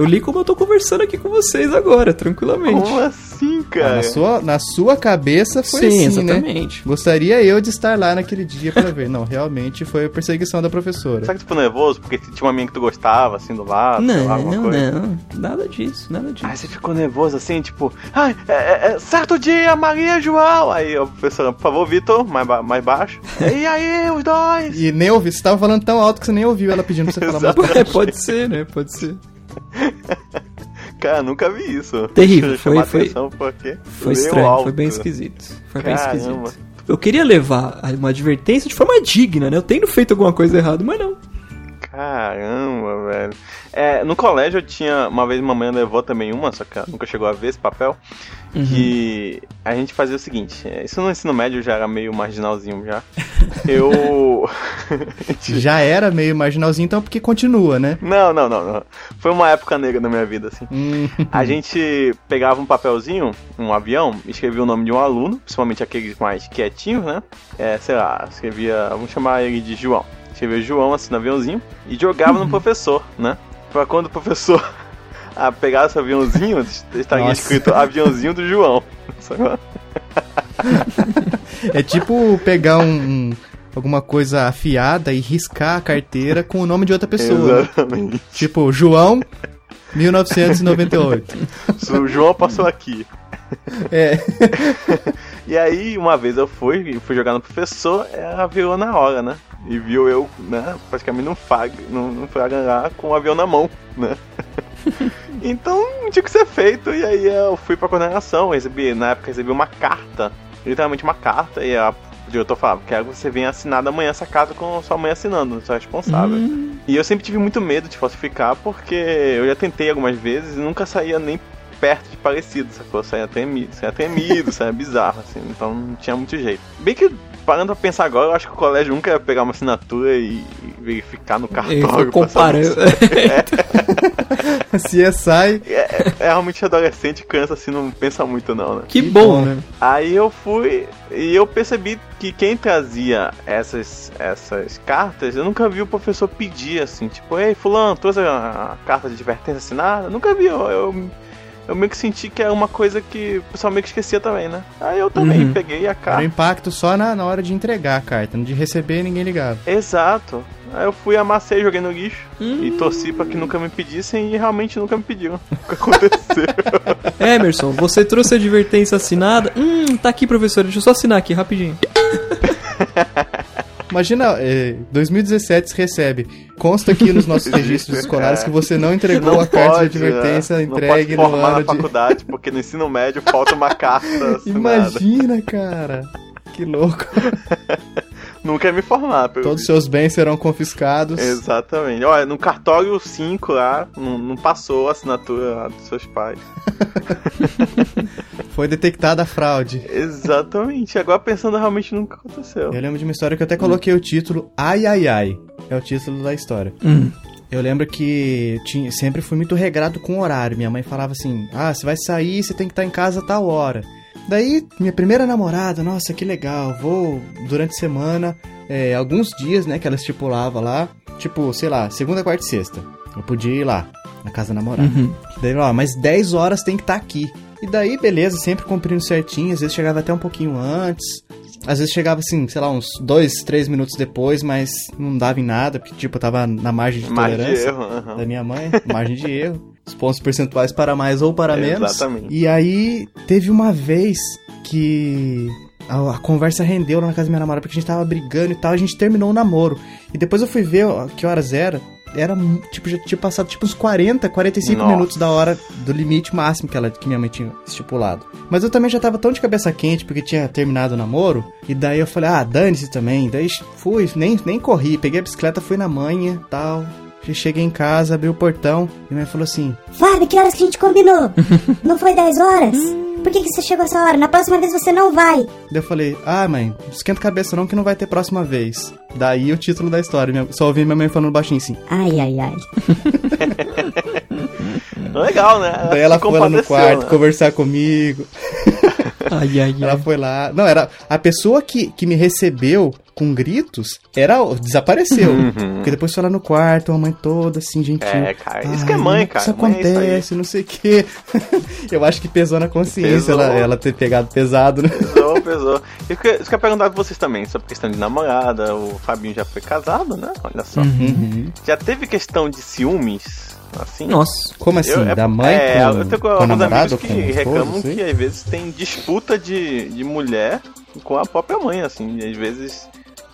A: Eu li como eu tô conversando aqui com vocês agora, tranquilamente.
C: Como assim,
B: Ah,
C: cara?
B: na, sua, na sua cabeça foi
A: Sim,
B: assim, né?
A: exatamente.
B: Gostaria eu de estar lá naquele dia pra ver. Não, realmente foi a perseguição da professora.
C: Será que tu ficou nervoso porque tinha uma menina que tu gostava, assim, do lado? sei lá,
A: Não,
C: alguma
A: não,
C: coisa?
A: não. Nada disso, nada disso.
C: Aí você ficou nervoso assim, tipo, ai, é, é, é, certo dia, Maria e João. Aí a professora, por favor, Vitor, mais, ba- mais baixo. (laughs) e aí, os dois?
B: E nem ouvi, você tava falando tão alto que você nem ouviu ela pedindo pra você falar mais
C: Exato. (laughs)
B: baixo.
A: É, pode ser, né? Pode ser. (laughs)
C: Cara, nunca vi isso.
A: Terrível, foi- foi- Foi estranho,
C: alto.
A: foi bem esquisito. Foi bem
C: Caramba.
A: esquisito. Eu queria levar uma advertência de forma digna, né? Eu tenho feito alguma coisa errada, mas não.
C: Caramba, velho. É, no colégio eu tinha. Uma vez mamãe levou também uma, só que nunca chegou a ver esse papel. Que a gente fazia o seguinte: é, isso no ensino médio já era meio marginalzinho já. (laughs) Eu. (laughs)
B: Já era meio marginalzinho, então porque continua, né?
C: Não, não, não, não. Foi uma época negra na minha vida, assim.
B: Hum,
C: A gente pegava um papelzinho, um avião, escrevia o nome de um aluno, principalmente aqueles mais quietinhos, né? É, sei lá, escrevia. Vamos chamar ele de João. Escrevia João assim no aviãozinho e jogava no professor, né? Pra quando o professor (laughs) ah, pegasse o aviãozinho, estaria escrito aviãozinho do João. (laughs) (laughs)
B: É tipo pegar um, um- alguma coisa afiada e riscar a carteira com o nome de outra pessoa. né?
C: Exatamente.
B: Tipo, João, 1998.
C: O João passou aqui.
B: É.
C: E aí, uma vez eu fui, fui jogar no professor, ela virou na hora, né? E viu eu, né, praticamente num fag, num, num fraga lá com o avião na mão, né? (laughs) então, tinha que ser feito, e aí eu fui pra coordenação, recebi, na época recebi uma carta, literalmente uma carta, e a, o diretor falava, quero que você venha assinar amanhã essa carta com sua mãe assinando, sua responsável. E eu sempre tive muito medo de falsificar, porque eu já tentei algumas vezes e nunca saía nem perto de parecido, sacou? Saia tremido, saia tremido, saia bizarro, assim, então não tinha muito jeito. Bem que, parando pra pensar agora, eu acho que o colégio nunca ia pegar uma assinatura e, verificar no cartório.
A: comparando.
B: CSI.
C: se- (laughs) (laughs) É, é, realmente adolescente, criança assim, não pensa muito não, né?
A: que bom, né?
C: Aí eu fui e eu percebi que quem trazia essas, essas cartas, eu nunca vi o professor pedir assim, tipo, ei, fulano, trouxe a, carta de advertência assinada? Nunca vi, eu, eu, eu meio que senti que era uma coisa que o pessoal meio que esquecia também, né? Aí eu também
A: Uhum.
C: peguei a
B: Era o
C: carta.
B: impacto só na, na hora de entregar a carta, de receber ninguém ligava.
C: Exato. Aí eu fui, amassei, joguei no lixo
A: Hum.
C: e torci pra que nunca me pedissem e realmente nunca me pediram. (laughs) Que aconteceu? (laughs)
A: Emerson, você trouxe a advertência assinada? Hum, tá aqui, professor. Deixa eu só assinar aqui, rapidinho. (laughs)
B: Imagina, é, 2017 se recebe. Consta aqui nos nossos (laughs) registros escolares que você não entregou a carta de advertência
C: né?
B: entregue
C: não
B: no
C: pode formar
B: ano
C: na
B: de.
C: faculdade, porque no ensino médio falta uma carta (laughs) assinada.
B: Imagina, cara. Que louco. (laughs)
C: Nunca me formar. pelo
B: Todos os seus bens serão confiscados.
C: Exatamente. Olha, no cartório 5 lá, não, não passou a assinatura lá dos seus pais.
B: Foi detectada a fraude.
C: Exatamente. Agora pensando, realmente nunca aconteceu.
B: Eu lembro de uma história que eu até coloquei o título Ai Ai Ai. É o título da história.
A: Hum.
B: Eu lembro que tinha, sempre fui muito regrado com o horário. Minha mãe falava assim: Ah, você vai sair, você tem que estar em casa a tal hora. Daí, minha primeira namorada, nossa, que legal. Vou durante a semana, é, alguns dias, né, que ela estipulava lá. Tipo, sei lá, segunda, quarta e sexta. Eu podia ir lá, na casa da namorada.
A: Uhum.
B: Daí, ó, mas 10 horas tem que estar aqui. E daí, beleza, sempre cumprindo certinho. Às vezes chegava até um pouquinho antes. Às vezes chegava assim, sei lá, uns 2, 3 minutos depois, mas não dava em nada, porque, tipo, eu tava na margem de
C: de
B: tolerância
C: erro. aham.
B: da minha mãe, margem de erro, os pontos percentuais para mais ou para menos.
C: Exatamente.
B: E aí teve uma vez que a, a conversa rendeu lá na casa da minha namorada porque a gente tava brigando e tal, a gente terminou o namoro. E depois eu fui ver ó, que horas era. Era, tipo, já tinha passado tipo uns 40, 45
C: Nossa.
B: minutos da hora do limite máximo que, ela, que minha mãe tinha estipulado. Mas eu também já tava tão de cabeça quente porque tinha terminado o namoro. E daí eu falei, ah, dane-se também. Daí fui, nem, nem corri, peguei a bicicleta, fui na manhã tal. Cheguei em casa, abri o portão e minha mãe falou assim:
G: Fábio, que horas que a gente combinou? (laughs) Não foi 10 horas? Por que, que você chegou essa hora? Na próxima vez você não vai.
B: Daí eu falei, ah, mãe, esquenta a cabeça não que não vai ter próxima vez. Daí o título da história. Minha- Só ouvi minha mãe falando baixinho assim.
G: Ai, ai, ai. (laughs)
C: Legal, né?
B: Daí ela foi lá no quarto
C: né?
B: conversar comigo. (laughs)
A: Ai, ai,
B: Ela
A: ai.
B: foi lá. Não, era. A pessoa que, que me recebeu com gritos era. Desapareceu. Porque depois foi lá no quarto, a mãe toda assim, gentil.
C: É, cara, isso que é mãe, cara.
B: Isso
C: Mãe é isso
B: acontece, não sei o quê. (laughs) Eu acho que pesou na consciência
C: Pesou.
B: ela, ela ter pegado pesado, né?
C: Pesou, pesou. Eu queria, eu queria perguntar pra vocês também sobre questão de namorada. O Fabinho já foi casado, né? Olha só.
B: Uhum.
C: Já teve questão de ciúmes? Assim?
A: Nossa.
B: Como assim?
C: Eu- é-
B: da mãe
C: é,
B: com,
C: eu tenho
B: com a
C: alguns
B: namorada
C: amigos que
B: com o esposo,
C: reclamam
B: assim?
C: que às vezes tem disputa de, de mulher com a própria mãe, assim. E às vezes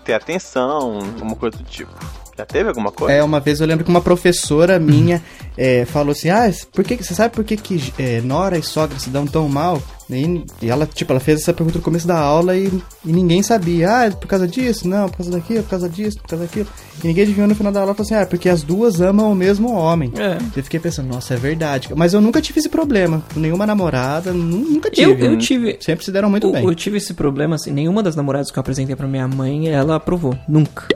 C: tem atenção, alguma coisa do tipo. Já teve alguma coisa?
B: É, uma vez eu lembro que uma professora minha é, falou assim, ah, por que, você sabe por que, que é, Nora e sogra se dão tão mal? E, e ela, tipo, ela fez essa pergunta no começo da aula e, e ninguém sabia. Ah, é por causa disso? Não, por causa daquilo, por causa disso, por causa daquilo. E ninguém adivinhou no final da aula e falou assim, ah, é porque as duas amam o mesmo homem.
A: É.
B: Eu fiquei pensando, nossa, é verdade. Mas eu nunca tive esse problema. Com nenhuma namorada, nu- nunca tive.
A: Eu, eu tive.
B: Sempre se deram muito
A: eu,
B: bem.
A: eu tive esse problema, assim, nenhuma das namoradas que eu apresentei pra minha mãe, ela aprovou. Nunca.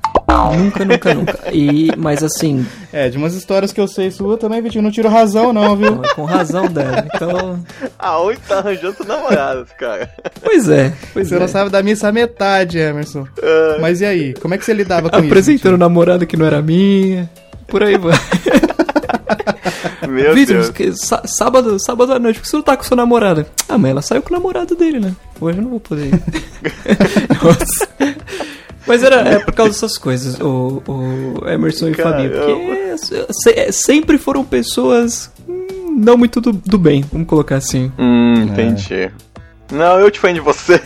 A: Nunca, nunca, (laughs) nunca. E, mas assim,
B: É, de umas histórias que eu sei sua também, Vitinho, não tiro razão não, viu?
A: com razão dela. Então, (laughs)
C: Aonde tá arranjando namoradas, cara?
A: pois é. Pois
B: Você
A: é.
B: não sabe da missa a metade, Emerson. Mas e aí? Como é que você lidava com
A: Apresentando namorada que não era minha. Por aí vai. (laughs)
C: Meu
A: Vitor,
C: Deus.
A: sábado, sábado à noite, por que você não tá com sua namorada? Ah, mas ela saiu com o namorado dele, né? Hoje eu não vou poder ir. (laughs) Nossa. Mas era é por causa dessas coisas, o, o Emerson e o Fabinho. Porque se- é, sempre foram pessoas não muito do, do bem, vamos colocar assim.
C: Hum, entendi. Não, eu te fã de você.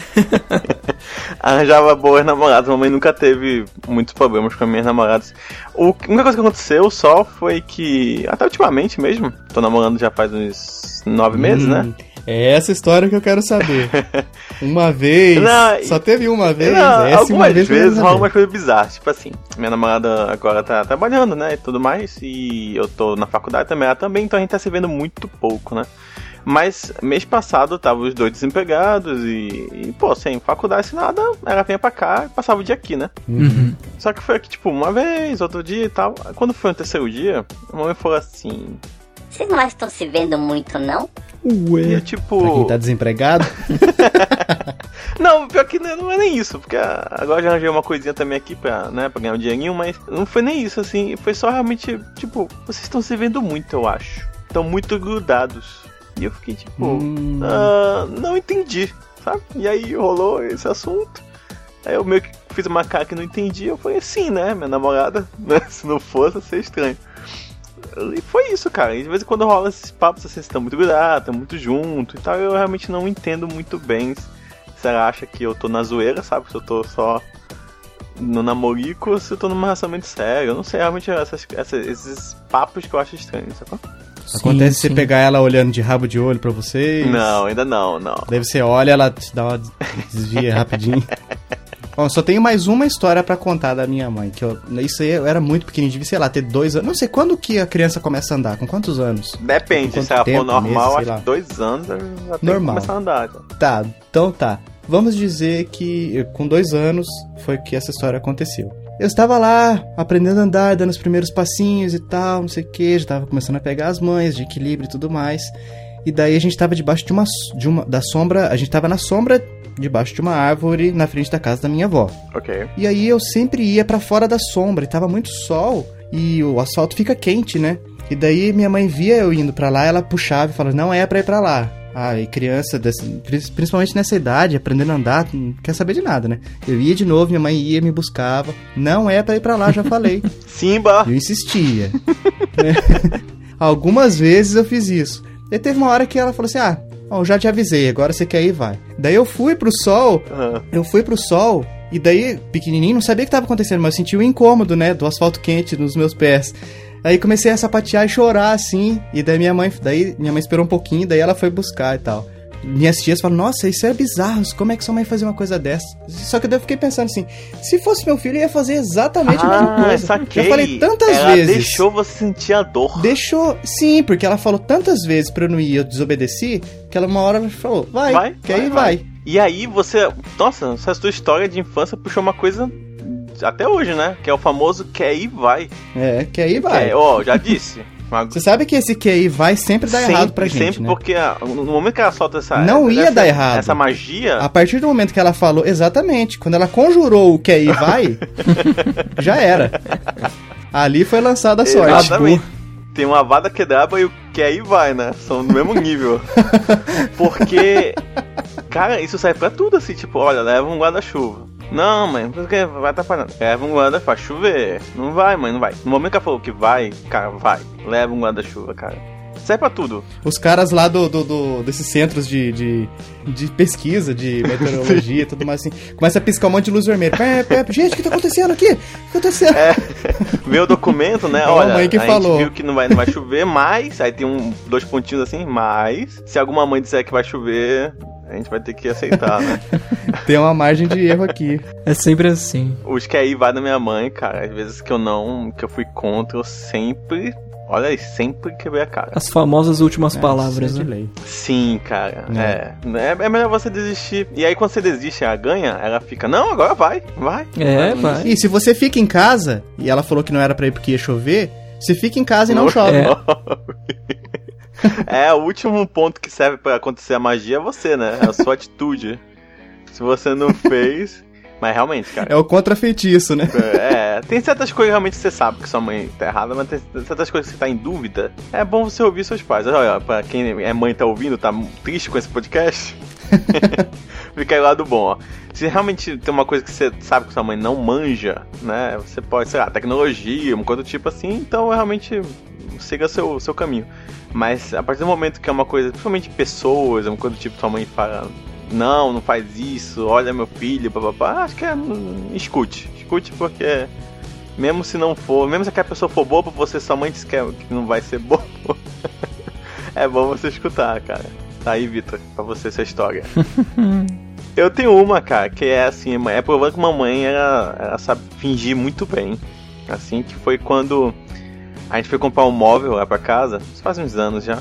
C: (laughs) Arranjava boas namoradas. Mamãe nunca teve muitos problemas com as minhas namoradas. O, a única coisa que aconteceu só foi que, até ultimamente mesmo, tô namorando já faz uns nove meses, né?
B: É essa história que eu quero saber. (laughs) Uma vez.
C: Não,
B: só teve uma vez.
C: Não,
B: essa uma
C: algumas
B: vez eu quero
C: vezes rola
B: saber.
C: umas coisas bizarras. Tipo assim, minha namorada agora tá trabalhando, né? E tudo mais. E eu tô na faculdade também, ela também, então a gente tá se vendo muito pouco, né? Mas mês passado tava os dois desempregados e, e, pô, sem faculdade, sem nada, ela vinha pra cá e passava o dia aqui, né?
A: Uhum.
C: Só que foi aqui, tipo, uma vez, outro dia e tal. Quando foi no terceiro dia, a mamãe falou assim.
I: Vocês não estão se vendo muito, não?
A: Ué.
C: eu, tipo.
B: Pra quem tá desempregado. (laughs)
C: Não, pior que não não é nem isso, porque agora já arranjei uma coisinha também aqui pra, né, pra ganhar um dinheirinho, mas não foi nem isso, assim, foi só realmente, tipo, vocês estão se vendo muito, eu acho. Estão muito grudados. E eu fiquei tipo,
B: Hum.
C: ah, não entendi, sabe? E aí rolou esse assunto. Aí eu meio que fiz uma cara que não entendi, eu falei assim, né, minha namorada, (laughs) né, se não fosse, ia ser estranho. E foi isso, cara. E de vez em quando rola esses papos assim, vocês estão muito grudados, estão muito juntos e tal. Eu realmente não entendo muito bem se ela acha que eu tô na zoeira, sabe? Se eu tô só no namorico ou se eu tô num relacionamento sério. Eu não sei realmente essas, essas- esses papos que eu acho estranhos, sacou?
B: Acontece
A: Sim,
B: você
A: sim.
B: pegar ela olhando de rabo de olho pra vocês.
C: Não, ainda não, não.
B: Daí você olha, ela te dá uma desvia (laughs) rapidinho. Bom, só tenho mais uma história pra contar da minha mãe. Que eu, isso aí eu era muito pequenininho, devia, sei lá, ter dois anos. Não sei quando que a criança começa a andar, com quantos anos?
C: Depende, se ela for normal,
B: meses,
C: acho que dois anos tenho que
B: Normal.
C: começar a andar. já.
B: Tá, então tá. Vamos dizer que com dois anos foi que essa história aconteceu. Eu estava lá aprendendo a andar, dando os primeiros passinhos e tal, não sei o que, já tava começando a pegar as manhas de equilíbrio e tudo mais. E daí a gente tava debaixo de uma, de uma da sombra, a gente tava na sombra debaixo de uma árvore na frente da casa da minha avó.
C: Ok.
B: E aí eu sempre ia pra fora da sombra, e tava muito sol e o asfalto fica quente, né? E daí minha mãe via eu indo pra lá, ela puxava e falava: "Não é pra ir pra lá". Ah, e criança, principalmente nessa idade, aprendendo a andar, não quer saber de nada, né? Eu ia de novo, minha mãe ia, me buscava. Não é pra ir pra lá, já falei. (laughs)
C: Simba!
B: Eu insistia. (laughs) Algumas vezes eu fiz isso. E teve uma hora que ela falou assim: Ah, ó, eu já te avisei, agora você quer ir, vai. Daí eu fui pro sol,
C: Ah,
B: eu fui pro sol, e daí, pequenininho, não sabia o que tava acontecendo, mas eu senti o incômodo, né, do asfalto quente nos meus pés. Aí comecei a sapatear e chorar, assim, e daí minha mãe, daí minha mãe esperou um pouquinho, daí ela foi buscar e tal. Minhas tias falam, nossa, isso é bizarro, como é que sua mãe fazia uma coisa dessa? Só que daí eu fiquei pensando assim, se fosse meu filho, eu ia fazer exatamente a mesma
C: ah,
B: coisa.
C: saquei.
B: Já falei tantas
C: ela
B: vezes.
C: deixou você sentir a dor.
B: Deixou, sim, porque ela falou tantas vezes pra eu não ir, eu desobedeci, que ela uma hora falou, vai,
C: Vai,
B: quer ir, vai.
C: E aí você. Nossa, essa sua história de infância puxou uma coisa até hoje, né? Que é o famoso quer ir, vai.
B: É, quer ir, vai.
C: Quer- Ó, já disse. (laughs)
B: Você sabe que esse QI vai sempre dar errado pra gente,
C: Sempre
B: né?
C: porque ah, no momento que ela solta essa.
B: Não ia
C: essa-
B: dar errado.
C: Essa magia.
B: A partir do momento que ela falou, exatamente, quando ela conjurou o QI vai, (laughs) já era. Ali foi lançada a sorte.
C: Exatamente. Tem uma vada quebrada e o que aí vai, né? São do mesmo nível. (laughs) Porque, cara, isso serve pra tudo, assim, tipo, olha, leva um guarda-chuva. Não, mãe, porque vai atrapalhando. Leva um guarda-chuva, faz chover. Não vai, mãe, não vai. No momento que ela falou que vai, cara, vai. Leva um guarda-chuva, cara. Serve pra tudo.
B: Os caras lá do, do, do- desses centros de, de, de pesquisa, de (laughs) meteorologia e tudo mais assim, começa a piscar um monte de luz vermelha. Pé, pé, gente, o que tá acontecendo aqui? O que tá acontecendo?
C: É, (laughs) vê o documento, né?
B: É a
C: Olha,
B: mãe que
C: a
B: falou.
C: viu que não vai, não vai chover, mas. Aí tem um, dois pontinhos assim, mas. Se alguma mãe disser que vai chover, a gente vai ter que aceitar, né? (laughs)
B: Tem uma margem de erro aqui.
A: É sempre assim.
C: Os que aí vai da minha mãe, cara, às vezes que eu não, que eu fui contra, eu sempre. Olha aí, sempre quebrei a cara.
A: As famosas últimas
B: É,
A: palavras,
B: é de
A: né?
B: lei.
C: Sim, cara. É. é. É melhor você desistir. E aí quando você desiste, ela ganha, ela fica, não, agora vai, vai.
A: É, vai.
B: E se você fica em casa, e ela falou que não era pra ir porque ia chover, você fica em casa e não chove.
A: É. (laughs)
C: É, o último ponto que serve pra acontecer a magia é você, né? É a sua atitude. Se você não fez. Mas realmente, cara.
B: É o contrafeitiço, né?
C: É, tem certas coisas realmente que você sabe que sua mãe tá errada, mas tem certas coisas que você tá em dúvida. É bom você ouvir seus pais. Olha, pra quem é mãe tá ouvindo, tá triste com esse podcast. (laughs) Fica aí lá do bom, ó. Se realmente tem uma coisa que você sabe que sua mãe não manja, né? Você pode, sei lá, tecnologia, uma coisa do tipo assim, então realmente siga seu, seu caminho. Mas a partir do momento que é uma coisa, principalmente pessoas, é uma coisa do tipo sua mãe fala, não, não faz isso, olha meu filho, papapá, acho que é, escute. Escute porque mesmo se não for, mesmo se aquela pessoa for boa pra você, sua mãe diz que, é- que não vai ser (laughs) boa. é bom você escutar, cara. Tá aí, Vitor, pra você essa história. (laughs) Eu tenho uma, cara, que é assim, é provando que mamãe ela, ela sabe fingir muito bem. Assim, que foi quando a gente foi comprar um móvel lá pra casa, isso faz uns anos já.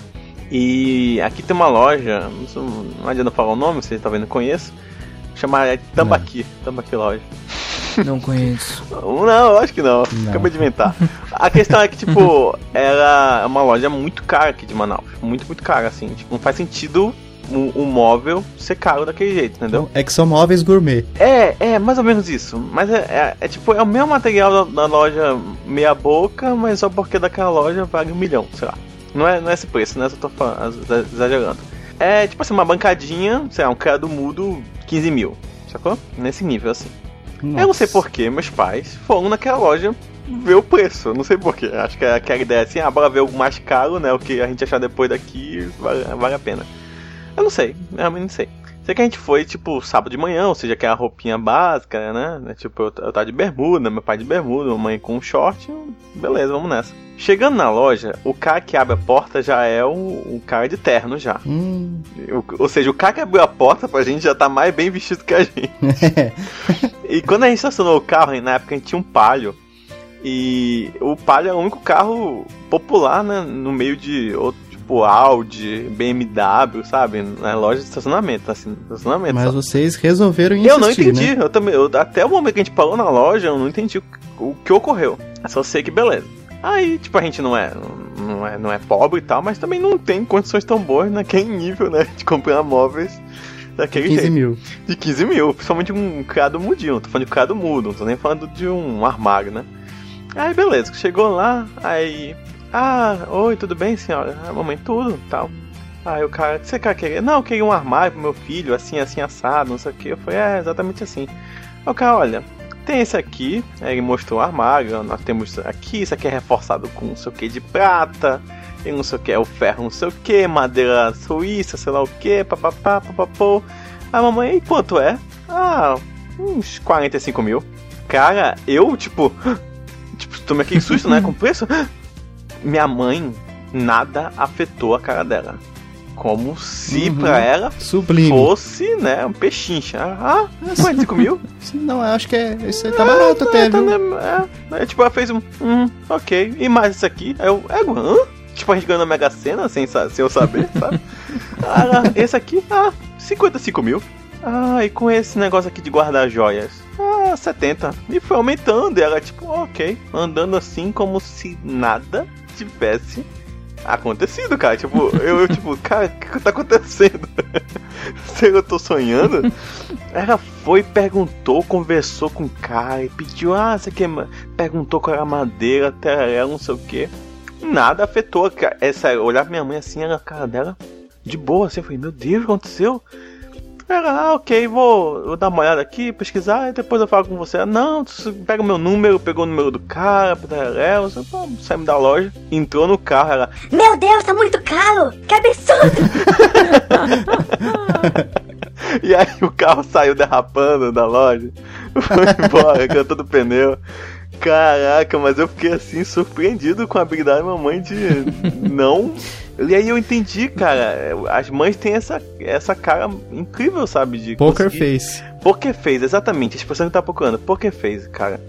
C: E aqui tem uma loja, não, não adianta falar o nome, vocês talvez não conheçam. Chama Tambaqui, Tambaqui Loja.
A: Não conheço. (laughs)
C: Não, acho que não. Acabei de inventar. A questão é que, tipo, (laughs) ela é uma loja muito cara aqui de Manaus. Muito, muito cara, assim. Tipo, não faz sentido um, um móvel ser caro daquele jeito, entendeu?
B: É que são móveis gourmet.
C: É, é, mais ou menos isso. Mas é, é, é tipo, é o mesmo material da, da loja meia boca, mas só porque daquela loja vale um milhão, sei lá. Não é, não é esse preço, né? Só tô falando, exa- exagerando. É tipo assim, uma bancadinha, sei lá, um criado mudo, 15 mil. Sacou? Nesse nível, assim. Eu não sei porquê, meus pais foram naquela loja ver o preço. Não sei porquê. Acho que aquela ideia é assim, ah, bora ver algo mais caro, né? O que a gente achar depois daqui vale, vale a pena. Eu não sei, realmente não sei. Sei que a gente foi, tipo, sábado de manhã, ou seja, aquela roupinha básica, né? Tipo, eu, eu tava de bermuda, meu pai de bermuda, mamãe com um short, beleza, vamos nessa. Chegando na loja, o cara que abre a porta já é o, o cara de terno já.
B: Hum.
C: O- ou seja, o cara que abriu a porta pra gente já tá mais bem vestido que a gente. (laughs) e quando a gente estacionou o carro, na época a gente tinha um palio. E o palio é o único carro popular, né? No meio de outro, tipo Audi, BMW, sabe? Na loja de estacionamento, assim, estacionamento.
B: Mas
C: só.
B: vocês resolveram insistir,
C: Eu não entendi,
B: né?
C: eu também. eu- até o momento que a gente parou na loja, eu não entendi o, o que ocorreu. Eu só sei que beleza. Aí, tipo, a gente não é, não é, não é pobre e tal, mas também não tem condições tão boas naquele nível, né? De comprar móveis daquele
B: 15
C: jeito.
B: mil.
C: De 15 mil, principalmente um criado mudinho. Tô falando de criado mudo, não tô nem falando de um armário, né? Aí, beleza, chegou lá, aí. Ah, oi, tudo bem, senhora? Ah, mamãe, tudo, tal. Aí o cara, o que você quer querer? Não, eu queria um armário pro meu filho, assim, assim, assado, não sei o que. Eu falei, é, exatamente assim. Aí o cara, olha, tem esse aqui, aí ele mostrou o armário, nós temos aqui, isso aqui é reforçado com não sei o que de prata, e não sei o que, é o ferro não sei o que, madeira suíça, sei lá o que, papapá, papapô. Aí a mamãe, e quanto é? Ah, uns 45 mil. Cara, eu, tipo, (gasps) tipo, tomei aquele susto, né, com preço. (gasps) Minha mãe, nada afetou a cara dela. Como se
B: Uhum.
C: pra ela
B: Sublime.
C: fosse, né, um pechincha. Ah, 45 mil?
B: Não, eu acho que é, isso aí tá barato até,
C: tá, né, é, é, tipo, ela fez um, hum, ok. E mais isso aqui? Aí eu, é, hã? Tipo, a gente ganhou na Mega Sena sem, sem eu saber, (laughs) sabe? Ah, esse aqui, ah, 55 mil. Ah, e com esse negócio aqui de guardar joias? Ah, 70. E foi aumentando, e ela, tipo, ok. Andando assim como se nada tivesse acontecido, cara. Tipo, eu, eu tipo, cara, o que, que tá acontecendo? (laughs) Que eu tô sonhando? Ela foi, perguntou, conversou com o cara e pediu, ah, você quer. ma-" Perguntou qual era a madeira, até ela, não sei o que. Nada afetou. É sério, olhar minha mãe assim, a cara dela de boa, assim. Eu falei, meu Deus, o que aconteceu? Ela, ah, ok, vou, vou dar uma olhada aqui, pesquisar e depois eu falo com você. Ela, Não, pega o meu número, pegou o número do cara, ela, saímos da loja, entrou no carro, ela,
G: Meu Deus, tá muito caro! Que absurdo! (laughs)
C: E aí o carro saiu derrapando da loja, foi embora, cantando pneu. Caraca, mas eu fiquei assim surpreendido com a habilidade da mamãe de não. E aí eu entendi, cara. As mães têm essa, essa cara incrível, sabe? De
B: Poker
C: conseguir-
B: face.
C: Poker face, exatamente. A expressão que tá procurando. Poker face, cara.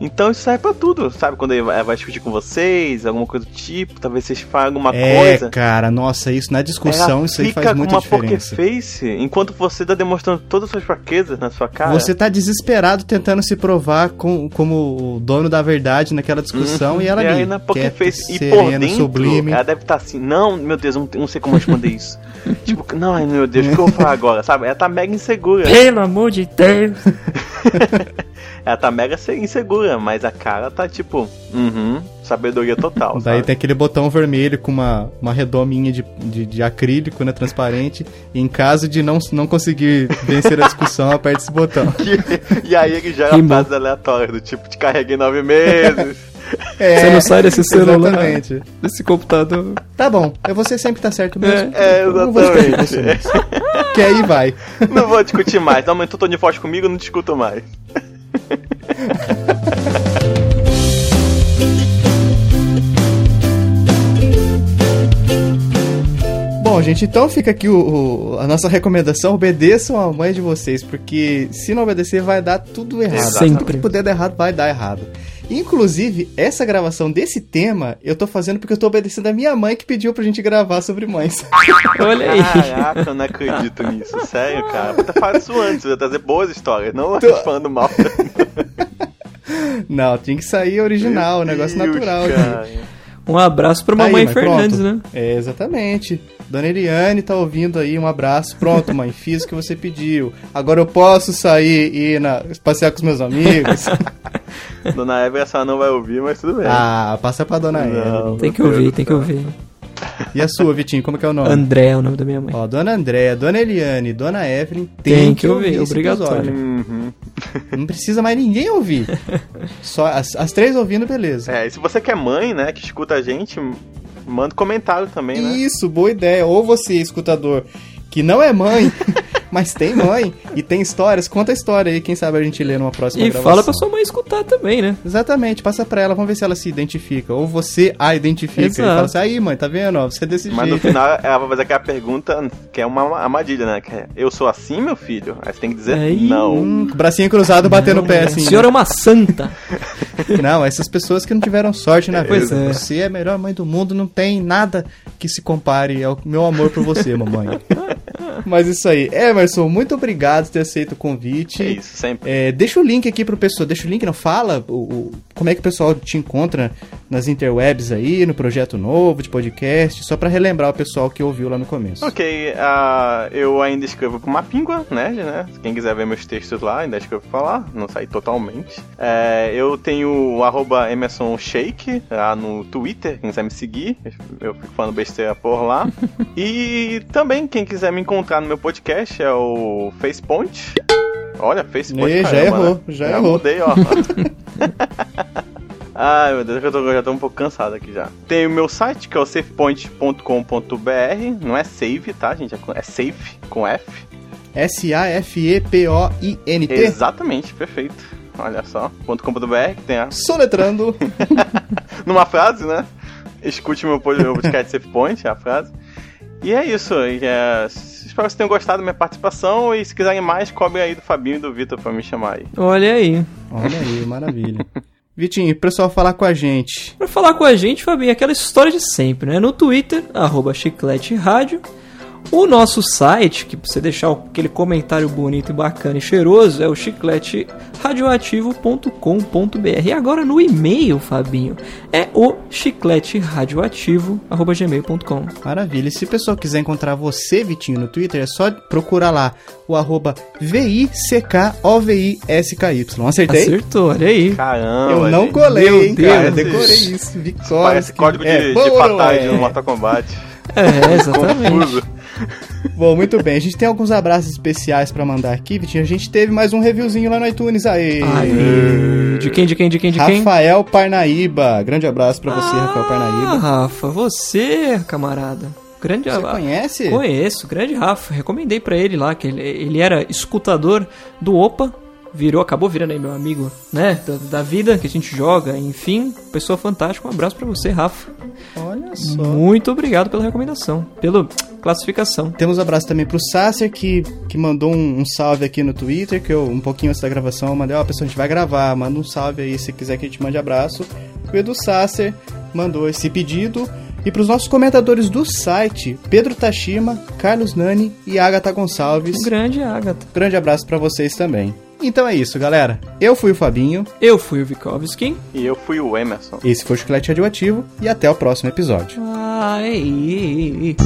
C: Então isso serve pra tudo, sabe? Quando ele vai vai discutir com vocês, alguma coisa do tipo, talvez vocês falem alguma
B: É,
C: coisa.
B: cara, nossa, isso na discussão,
C: Ela
B: isso aí
C: fica
B: faz
C: com
B: muita
C: uma
B: diferença.
C: poker face enquanto você tá demonstrando todas as suas fraquezas na sua cara.
B: Você tá desesperado tentando se provar com, como o dono da verdade naquela discussão
C: Uhum.
B: e ela
C: e
B: ali,
C: aí na poker face e por
B: sereno,
C: dentro,
B: sublime.
C: ela deve estar assim, não, meu Deus, eu não, não sei como responder isso. (laughs) tipo, não, ai, meu Deus, o que eu vou falar agora, sabe? Ela tá mega insegura.
A: Pelo amor de Deus. (laughs)
C: Ela tá mega se- insegura, mas a cara tá tipo, uhum, sabedoria total.
B: Daí
C: sabe?
B: tem aquele botão vermelho com uma, uma redominha de, de, de acrílico, né, transparente. E em caso de não, não conseguir vencer a discussão, aperta esse botão. (laughs)
C: e aí ele joga
A: Rimou.
C: frases aleatórias, do tipo, te carreguei nove meses.
B: É,
A: Você não sai desse celular,
B: Exatamente.
A: desse computador.
B: Tá bom, é você sempre tá certo mesmo.
C: É,
B: não vou com
C: exatamente.
B: não. que aí vai.
C: não vou discutir mais, aumentou o tom de voz comigo, eu não discuto mais. (laughs)
B: Bom, gente, então fica aqui o, o- a nossa recomendação: obedeçam a mãe de vocês, porque se não obedecer, vai dar tudo errado. Tudo que puder dar errado, vai dar errado. Inclusive, essa gravação desse tema eu tô fazendo porque eu tô obedecendo a minha mãe que pediu pra gente gravar sobre mães. (laughs)
A: Olha aí.
C: Caraca, eu não acredito nisso. Sério, cara. Você faz isso antes, você vai trazer boas histórias, não
B: Tô-
C: falando mal. (laughs)
B: Não, tinha que sair original, um negócio
C: Deus,
B: natural.
A: Um abraço pra
B: Aí,
A: mamãe
B: mas
A: Fernandes,
B: pronto.
A: né?
B: É, exatamente. Dona Eliane tá ouvindo aí, um abraço. Pronto, mãe, fiz o que você pediu. Agora eu posso sair e ir na, passear com os meus amigos. (laughs) (laughs)
C: Dona Eva essa não vai ouvir, mas tudo bem.
B: ah, passa pra Dona. Evelyn.
A: Tem que ouvir, tem que ouvir.
B: E a sua, Vitinho, como que é o nome?
A: André é o nome da minha mãe.
B: Ó, Dona Andréa, Dona Eliane, Dona Evelyn tem,
A: Tem
B: que
A: que
B: ouvir,
A: ouvir, obrigatório.
C: Uhum. (laughs)
B: Não precisa mais ninguém ouvir. Só as, as três ouvindo, beleza.
C: É, e se você que é mãe, né, que escuta a gente, manda comentário também, né?
B: Isso, boa ideia. Ou você, escutador, que não é mãe, (laughs) mas tem mãe e tem histórias, conta a história aí, quem sabe a gente lê numa próxima
A: E
B: gravação.
A: fala pra sua mãe escutar também, né?
B: Exatamente, passa pra ela, vamos ver se ela se identifica. Ou você a identifica. E
A: Exato.
B: fala assim, aí mãe, tá vendo? Ó, você é desse
C: Mas no
B: jeito.
C: final ela vai fazer aquela pergunta que é uma armadilha, né? Que é, eu sou assim, meu filho? Aí você tem que dizer
A: Aí,
C: não.
B: Hum, o bracinho cruzado batendo o pé assim.
A: A senhora é uma santa. (laughs)
B: Não, essas pessoas que não tiveram sorte na
A: Pois
B: vida.
A: é.
B: Você é a melhor mãe do mundo, não tem nada que se compare ao meu amor por você, mamãe. (laughs) Mas isso aí. Emerson, muito obrigado por ter aceito o convite.
C: É isso, sempre.
B: É, deixa o link aqui pro pessoal. Deixa o link, não fala o, o- como é que o pessoal te encontra nas interwebs aí, no projeto novo de podcast, só pra relembrar o pessoal que ouviu lá no começo.
C: Ok, ah, eu ainda escrevo pro Mapingua, Nerd, né? Quem quiser ver meus textos lá, ainda escrevo pra lá, não saí totalmente. É, eu tenho o arroba Emerson Shake lá no Twitter, quem quiser me seguir, eu fico falando besteira por lá. (laughs) e também, quem quiser me encontrar no meu podcast é o Facepoint. Olha, Facepoint.
B: Já
C: caramba,
B: errou,
C: né?
B: já errou.
C: mudei, ó. (laughs) Ai meu Deus, eu, tô- eu já tô um pouco cansado aqui já. Tem o meu site que é o safepoint.com.br. Não é save, tá, gente? É É safe com F.
B: S-A-F-E-P-O-I-N-T.
C: Exatamente, perfeito. Olha só. .com.br que tem a.
B: Soletrando. (laughs)
C: Numa frase, né? Escute meu pod- meu podcast (laughs) SafePoint, é a frase. E é isso. e, é, espero que vocês tenham gostado da minha participação. E se quiserem mais, cobrem aí do Fabinho e do Vitor pra me chamar aí.
A: Olha aí.
B: Olha aí, maravilha. (laughs) Vitinho, pro pessoal falar com a gente.
A: Pra falar com a gente, Fabinho, aquela história de sempre, né? No Twitter, arroba chiclete rádio. O nosso site, que pra você deixar aquele comentário bonito e bacana e cheiroso, é o chicleteradioativo.com.br. E agora no e-mail, Fabinho, é o chicleteradioativo.gmail.com.
B: Maravilha. E se o pessoal quiser encontrar você, Vitinho, no Twitter, é só procurar lá o arroba V-I-C-K-O-V-I-S-K-Y. Acertei?
A: Acertou, olha aí.
C: Caramba!
B: Eu não colei,
A: Meu
B: hein,
A: Deus.
B: cara. Decorei isso. Vitória.
C: Parece código de,
B: É,
C: de
B: não
C: fatality
B: é?
C: no Mortal Kombat.
A: É, exatamente. (laughs)
B: Bom, muito bem. A gente tem alguns abraços especiais pra mandar aqui, Vitinho. A gente teve mais um reviewzinho lá no iTunes. Aí.
A: Aí. De quem, de quem, de quem, de quem?
B: Rafael Parnaíba. Grande abraço pra você, Rafael
A: Ah,
B: Parnaíba.
A: Rafa, você, camarada. Grande
B: Você
A: abra-
B: conhece?
A: Conheço, grande Rafa. Recomendei pra ele lá que ele, ele era escutador do Opa. Virou, acabou virando aí meu amigo, né? Da, da vida que a gente joga, enfim. Pessoa fantástica. Um abraço pra você, Rafa.
B: Olha só.
A: Muito obrigado pela recomendação, pela classificação.
B: Temos um abraço também pro Sácer, que, que mandou um, um salve aqui no Twitter, que eu, um pouquinho antes da gravação, eu mandei, ó, pessoal, a gente vai gravar, manda um salve aí se quiser que a gente mande abraço. O Edu Sácer mandou esse pedido. E pros nossos comentadores do site, Pedro Tashima, Carlos Nani e Agatha Gonçalves,
A: Um grande Agatha.
B: grande abraço pra vocês também. Então é isso, galera. Eu fui o Fabinho,
A: Eu fui o Vikovski.
C: E eu fui o Emerson.
B: esse foi o Chiclete Radioativo e até o próximo episódio.
A: Ai.